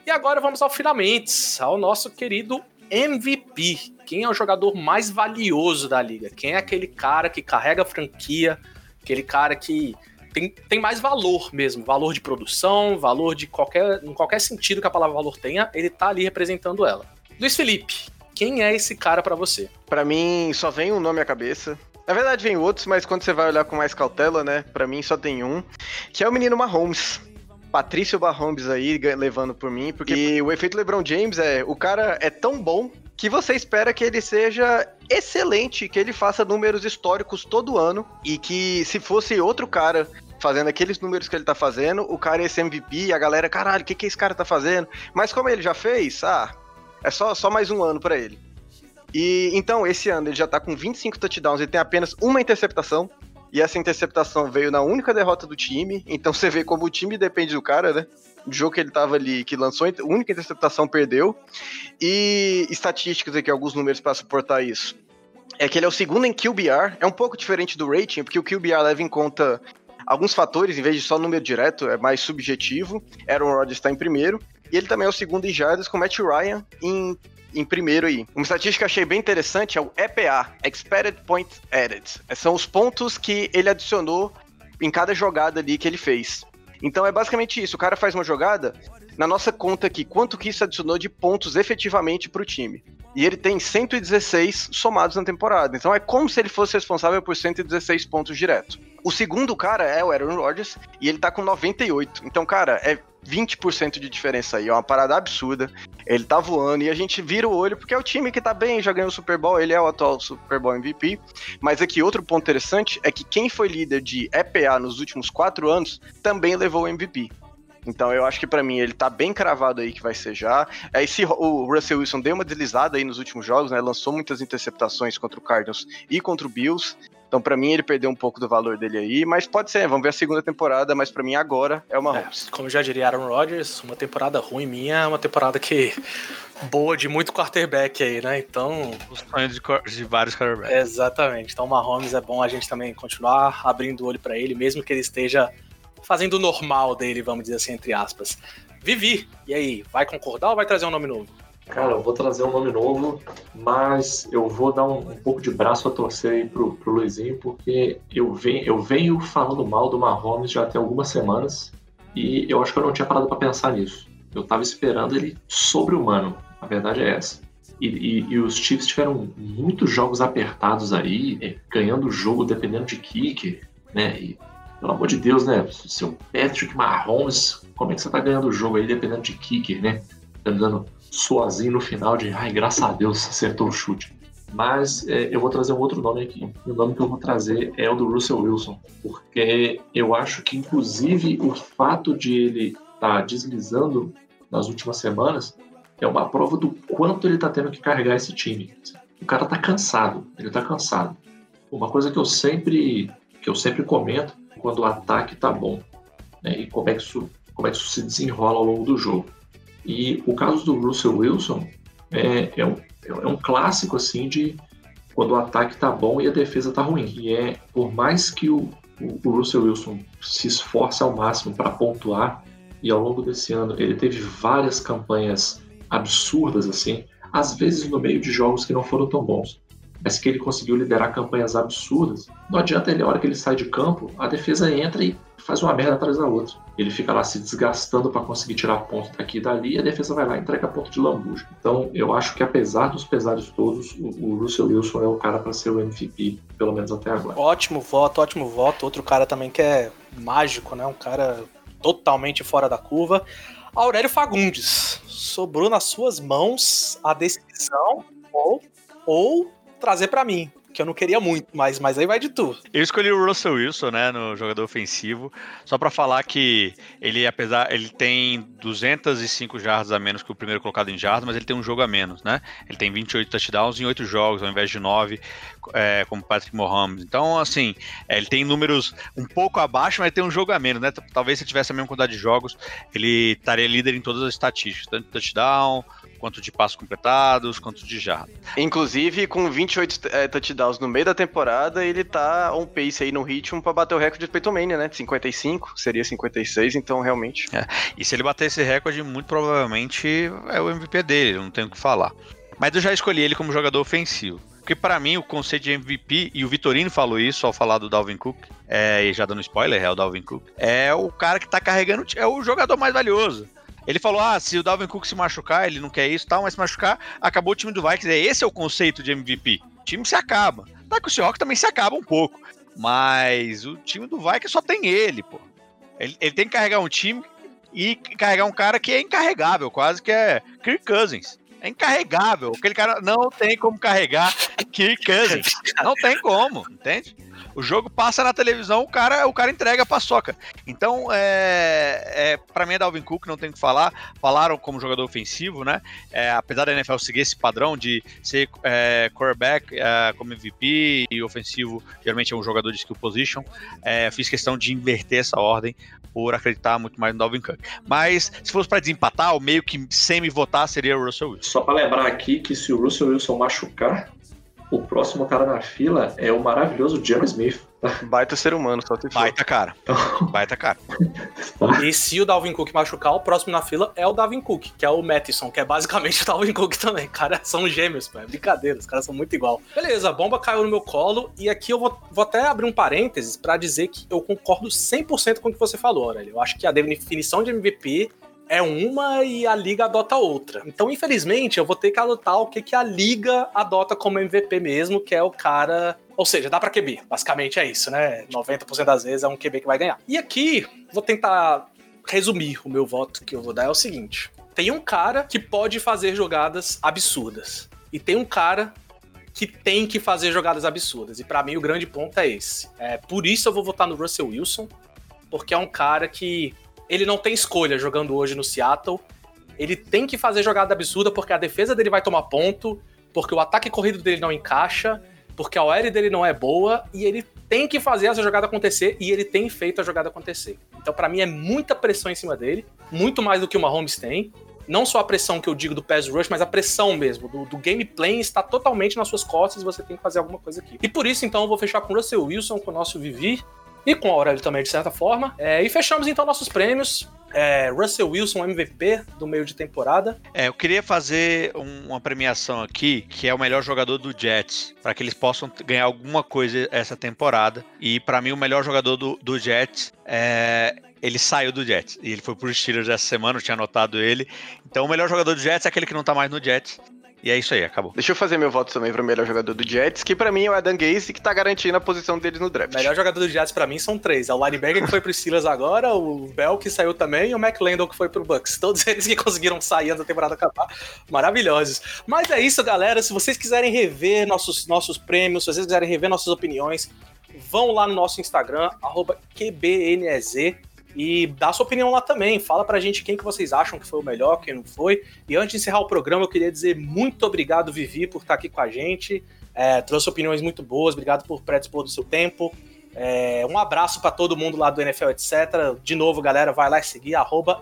e agora vamos ao finalmente, ao nosso querido MVP. Quem é o jogador mais valioso da liga? Quem é aquele cara que carrega a franquia, aquele cara que tem, tem mais valor mesmo, valor de produção, valor de qualquer, em qualquer sentido que a palavra valor tenha, ele tá ali representando ela. Luiz Felipe, quem é esse cara para você? Para mim, só vem um nome à cabeça. Na verdade, vem outros, mas quando você vai olhar com mais cautela, né? Para mim só tem um, que é o menino Mahomes. Patrício Mahomes aí levando por mim, porque o efeito LeBron James é, o cara é tão bom que você espera que ele seja excelente, que ele faça números históricos todo ano e que se fosse outro cara fazendo aqueles números que ele tá fazendo, o cara ia ser MVP, a galera, caralho, o que que esse cara tá fazendo? Mas como ele já fez, ah, é só, só mais um ano para ele. E então, esse ano ele já tá com 25 touchdowns, ele tem apenas uma interceptação. E essa interceptação veio na única derrota do time. Então você vê como o time depende do cara, né? O jogo que ele tava ali, que lançou a única interceptação, perdeu. E estatísticas aqui, alguns números para suportar isso. É que ele é o segundo em QBR. É um pouco diferente do rating, porque o QBR leva em conta alguns fatores, em vez de só número direto, é mais subjetivo. Aaron Rodgers está em primeiro. E ele também é o segundo em jardas, com Matt Ryan em em primeiro aí. Uma estatística que eu achei bem interessante é o EPA, Expected Point Added. São os pontos que ele adicionou em cada jogada ali que ele fez. Então é basicamente isso. O cara faz uma jogada, na nossa conta aqui, quanto que isso adicionou de pontos efetivamente para o time. E ele tem 116 somados na temporada. Então é como se ele fosse responsável por 116 pontos direto. O segundo cara é o Aaron Rodgers e ele tá com 98. Então, cara, é 20% de diferença aí. É uma parada absurda. Ele tá voando e a gente vira o olho porque é o time que tá bem, já ganhou o Super Bowl, ele é o atual Super Bowl MVP. Mas aqui outro ponto interessante é que quem foi líder de EPA nos últimos quatro anos também levou o MVP. Então eu acho que para mim ele tá bem cravado aí que vai ser já. Aí se o Russell Wilson deu uma deslizada aí nos últimos jogos, né? Lançou muitas interceptações contra o Cardinals e contra o Bills. Então, para mim, ele perdeu um pouco do valor dele aí, mas pode ser, vamos ver a segunda temporada, mas para mim agora é uma é, Como já diria Aaron Rodgers, uma temporada ruim minha é uma temporada que boa de muito quarterback aí, né? Então. Os sonhos de, de vários quarterbacks. Exatamente. Então, o Mahomes é bom a gente também continuar abrindo o olho para ele, mesmo que ele esteja fazendo o normal dele, vamos dizer assim, entre aspas. Vivi, e aí, vai concordar ou vai trazer um nome novo? Cara, eu vou trazer um nome novo, mas eu vou dar um, um pouco de braço a torcer aí pro, pro Luizinho, porque eu venho, eu venho falando mal do Mahomes já tem algumas semanas e eu acho que eu não tinha parado para pensar nisso. Eu tava esperando ele sobre-humano, a verdade é essa. E, e, e, os Chiefs tiveram muitos jogos apertados aí, é, ganhando o jogo dependendo de kicker, né? E, pelo amor de Deus, né? Seu Patrick Mahomes, como é que você tá ganhando o jogo aí dependendo de kicker, né? Tá dando sozinho no final de ai, graças a Deus, acertou o chute. Mas é, eu vou trazer um outro nome aqui. O nome que eu vou trazer é o do Russell Wilson, porque eu acho que, inclusive, o fato de ele estar tá deslizando nas últimas semanas é uma prova do quanto ele está tendo que carregar esse time. O cara está cansado, ele está cansado. Uma coisa que eu sempre que eu sempre comento quando o ataque está bom né, e como é, que isso, como é que isso se desenrola ao longo do jogo. E o caso do Russell Wilson é, é, um, é um clássico assim de quando o ataque tá bom e a defesa tá ruim. E é por mais que o, o Russell Wilson se esforce ao máximo para pontuar e ao longo desse ano ele teve várias campanhas absurdas assim, às vezes no meio de jogos que não foram tão bons, mas que ele conseguiu liderar campanhas absurdas. Não adianta ele, a hora que ele sai de campo, a defesa entra e faz uma merda atrás da outra. Ele fica lá se desgastando para conseguir tirar ponto daqui e dali, e a defesa vai lá e entrega ponto de lambuja. Então, eu acho que apesar dos pesares todos, o, Russell Wilson é o cara para ser o MVP, pelo menos até agora. Ótimo voto, ótimo voto. Outro cara também que é mágico, né? Um cara totalmente fora da curva. Aurélio Fagundes. Sobrou nas suas mãos a decisão ou, ou trazer para mim que eu não queria muito, mas, mas aí vai de tudo. Eu escolhi o Russell Wilson, né, no jogador ofensivo, só para falar que ele, apesar, ele tem 205 jardas a menos que o primeiro colocado em jardas, mas ele tem um jogo a menos, né? Ele tem 28 touchdowns em 8 jogos, ao invés de 9, é, como Patrick Mahomes. Então, assim, é, ele tem números um pouco abaixo, mas tem um jogo a menos, né? Talvez se tivesse a mesma quantidade de jogos, ele estaria líder em todas as estatísticas, tanto touchdown, quanto de passos completados, quanto de jardas. Inclusive, com 28 é, touchdowns no meio da temporada, ele tá on pace aí no ritmo para bater o recorde de Peyton Manning, né? De 55, seria 56, então realmente. É. E se ele bater esse recorde, muito provavelmente é o MVP dele, não tenho o que falar. Mas eu já escolhi ele como jogador ofensivo. Porque para mim o conceito de MVP, e o Vitorino falou isso ao falar do Dalvin Cook, é, e já dando spoiler, é o Dalvin Cook, é o cara que tá carregando, é o jogador mais valioso. Ele falou: ah, se o Dalvin Cook se machucar, ele não quer isso tal, mas se machucar, acabou o time do Vikings. É, esse é o conceito de MVP. O time se acaba. Tá que o Seahawks também se acaba um pouco. Mas o time do Vikings só tem ele, pô. Ele, ele tem que carregar um time e carregar um cara que é encarregável, quase que é Kirk Cousins. É encarregável. Aquele cara não tem como carregar Kirk Cousins. Não tem como, entende? O jogo passa na televisão, o cara, o cara entrega a paçoca. Então, é, é, para mim é Dalvin Cook, não tem o que falar. Falaram como jogador ofensivo, né? É, apesar da NFL seguir esse padrão de ser é, quarterback é, como MVP e ofensivo, geralmente é um jogador de skill position, é, fiz questão de inverter essa ordem por acreditar muito mais no Dalvin Cook. Mas se fosse para desempatar, o meio que sem me votar seria o Russell Wilson. Só para lembrar aqui que se o Russell Wilson machucar, o próximo cara na fila é o maravilhoso Jeremy Smith. Baita ser humano, só te Baita cara. Baita cara. E se o Dalvin Cook machucar, o próximo na fila é o Dalvin Cook, que é o Mattison, que é basicamente o Dalvin Cook também. Cara, são gêmeos, pô. É brincadeira, os caras são muito igual. Beleza, a bomba caiu no meu colo e aqui eu vou, vou até abrir um parênteses para dizer que eu concordo 100% com o que você falou, Aurélio. Eu acho que a definição de MVP é uma e a liga adota outra. Então, infelizmente, eu vou ter que adotar o que, que a liga adota como MVP mesmo, que é o cara. Ou seja, dá pra QB. Basicamente é isso, né? 90% das vezes é um QB que vai ganhar. E aqui, vou tentar resumir o meu voto que eu vou dar. É o seguinte: tem um cara que pode fazer jogadas absurdas. E tem um cara que tem que fazer jogadas absurdas. E para mim o grande ponto é esse. É, por isso eu vou votar no Russell Wilson, porque é um cara que ele não tem escolha jogando hoje no Seattle. Ele tem que fazer jogada absurda porque a defesa dele vai tomar ponto, porque o ataque corrido dele não encaixa, porque a OL dele não é boa e ele tem que fazer essa jogada acontecer e ele tem feito a jogada acontecer. Então, para mim, é muita pressão em cima dele, muito mais do que o Mahomes tem. Não só a pressão que eu digo do pass rush, mas a pressão mesmo, do, do gameplay está totalmente nas suas costas e você tem que fazer alguma coisa aqui. E por isso, então, eu vou fechar com o Russell Wilson, com o nosso Vivi, e com o Aurélio também, de certa forma. É, e fechamos então nossos prêmios. É, Russell Wilson, MVP do meio de temporada. É, eu queria fazer um, uma premiação aqui, que é o melhor jogador do Jets, para que eles possam ganhar alguma coisa essa temporada. E para mim, o melhor jogador do, do Jets é, ele saiu do Jets. E ele foi pro Steelers essa semana, eu tinha anotado ele. Então o melhor jogador do Jets é aquele que não tá mais no Jets. E é isso aí, acabou. Deixa eu fazer meu voto também para o melhor jogador do Jets, que para mim é o Adam Gaze, que tá garantindo a posição deles no draft. O melhor jogador do Jets para mim são três. É o linebacker que foi pro Steelers agora, o Bell que saiu também e o McLendon que foi pro Bucks. Todos eles que conseguiram sair antes da temporada acabar. Maravilhosos. Mas é isso, galera. Se vocês quiserem rever nossos, nossos prêmios, se vocês quiserem rever nossas opiniões, vão lá no nosso Instagram, QBNEZ e dá sua opinião lá também. Fala pra gente quem que vocês acham que foi o melhor, quem não foi. E antes de encerrar o programa, eu queria dizer muito obrigado, Vivi, por estar aqui com a gente. É, trouxe opiniões muito boas, obrigado por predispor do seu tempo. É, um abraço para todo mundo lá do NFL, etc. De novo, galera, vai lá seguir,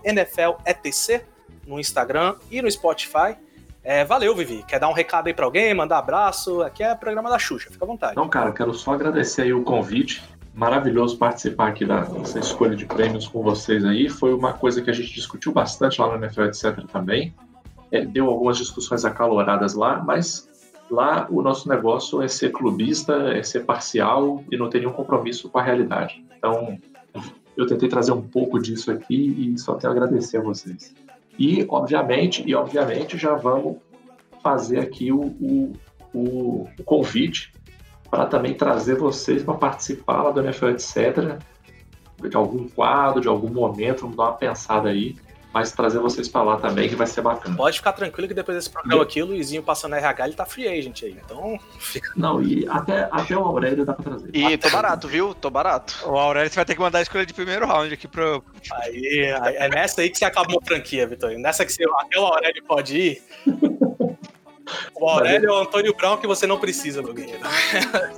NFLETC no Instagram e no Spotify. É, valeu, Vivi. Quer dar um recado aí para alguém, mandar abraço? Aqui é programa da Xuxa, fica à vontade. Não, cara, quero só agradecer aí o convite maravilhoso participar aqui da, dessa escolha de prêmios com vocês aí. Foi uma coisa que a gente discutiu bastante lá no NFL, etc. também. É, deu algumas discussões acaloradas lá, mas lá o nosso negócio é ser clubista, é ser parcial e não ter nenhum compromisso com a realidade. Então, eu tentei trazer um pouco disso aqui e só tenho a agradecer a vocês. E, obviamente, e obviamente já vamos fazer aqui o, o, o, o convite para também trazer vocês para participar lá do NFL, etc. De algum quadro, de algum momento, vamos dar uma pensada aí. Mas trazer vocês para lá também, que vai ser bacana. Pode ficar tranquilo que depois desse programa aqui, o Luizinho passando RH, ele tá free agent aí. Então, fica. Não, e até, até o Aurélio dá pra trazer. E até tô barato, viu? Tô barato. O Aurélio você vai ter que mandar a escolha de primeiro round aqui pro. Aí, é nessa aí que você acabou a franquia, Vitor. Nessa que você, até o Aurélio pode ir. O Aurélio é o Antônio Brown que você não precisa, meu guerreiro.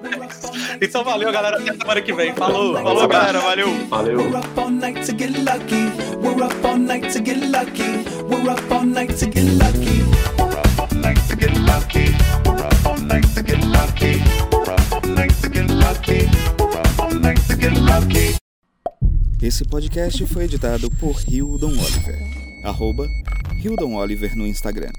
então valeu, galera. Até semana que vem. Falou, falou, galera. Valeu. Valeu. Esse podcast foi editado por Hildon Oliver. Arroba Hildon Oliver no Instagram.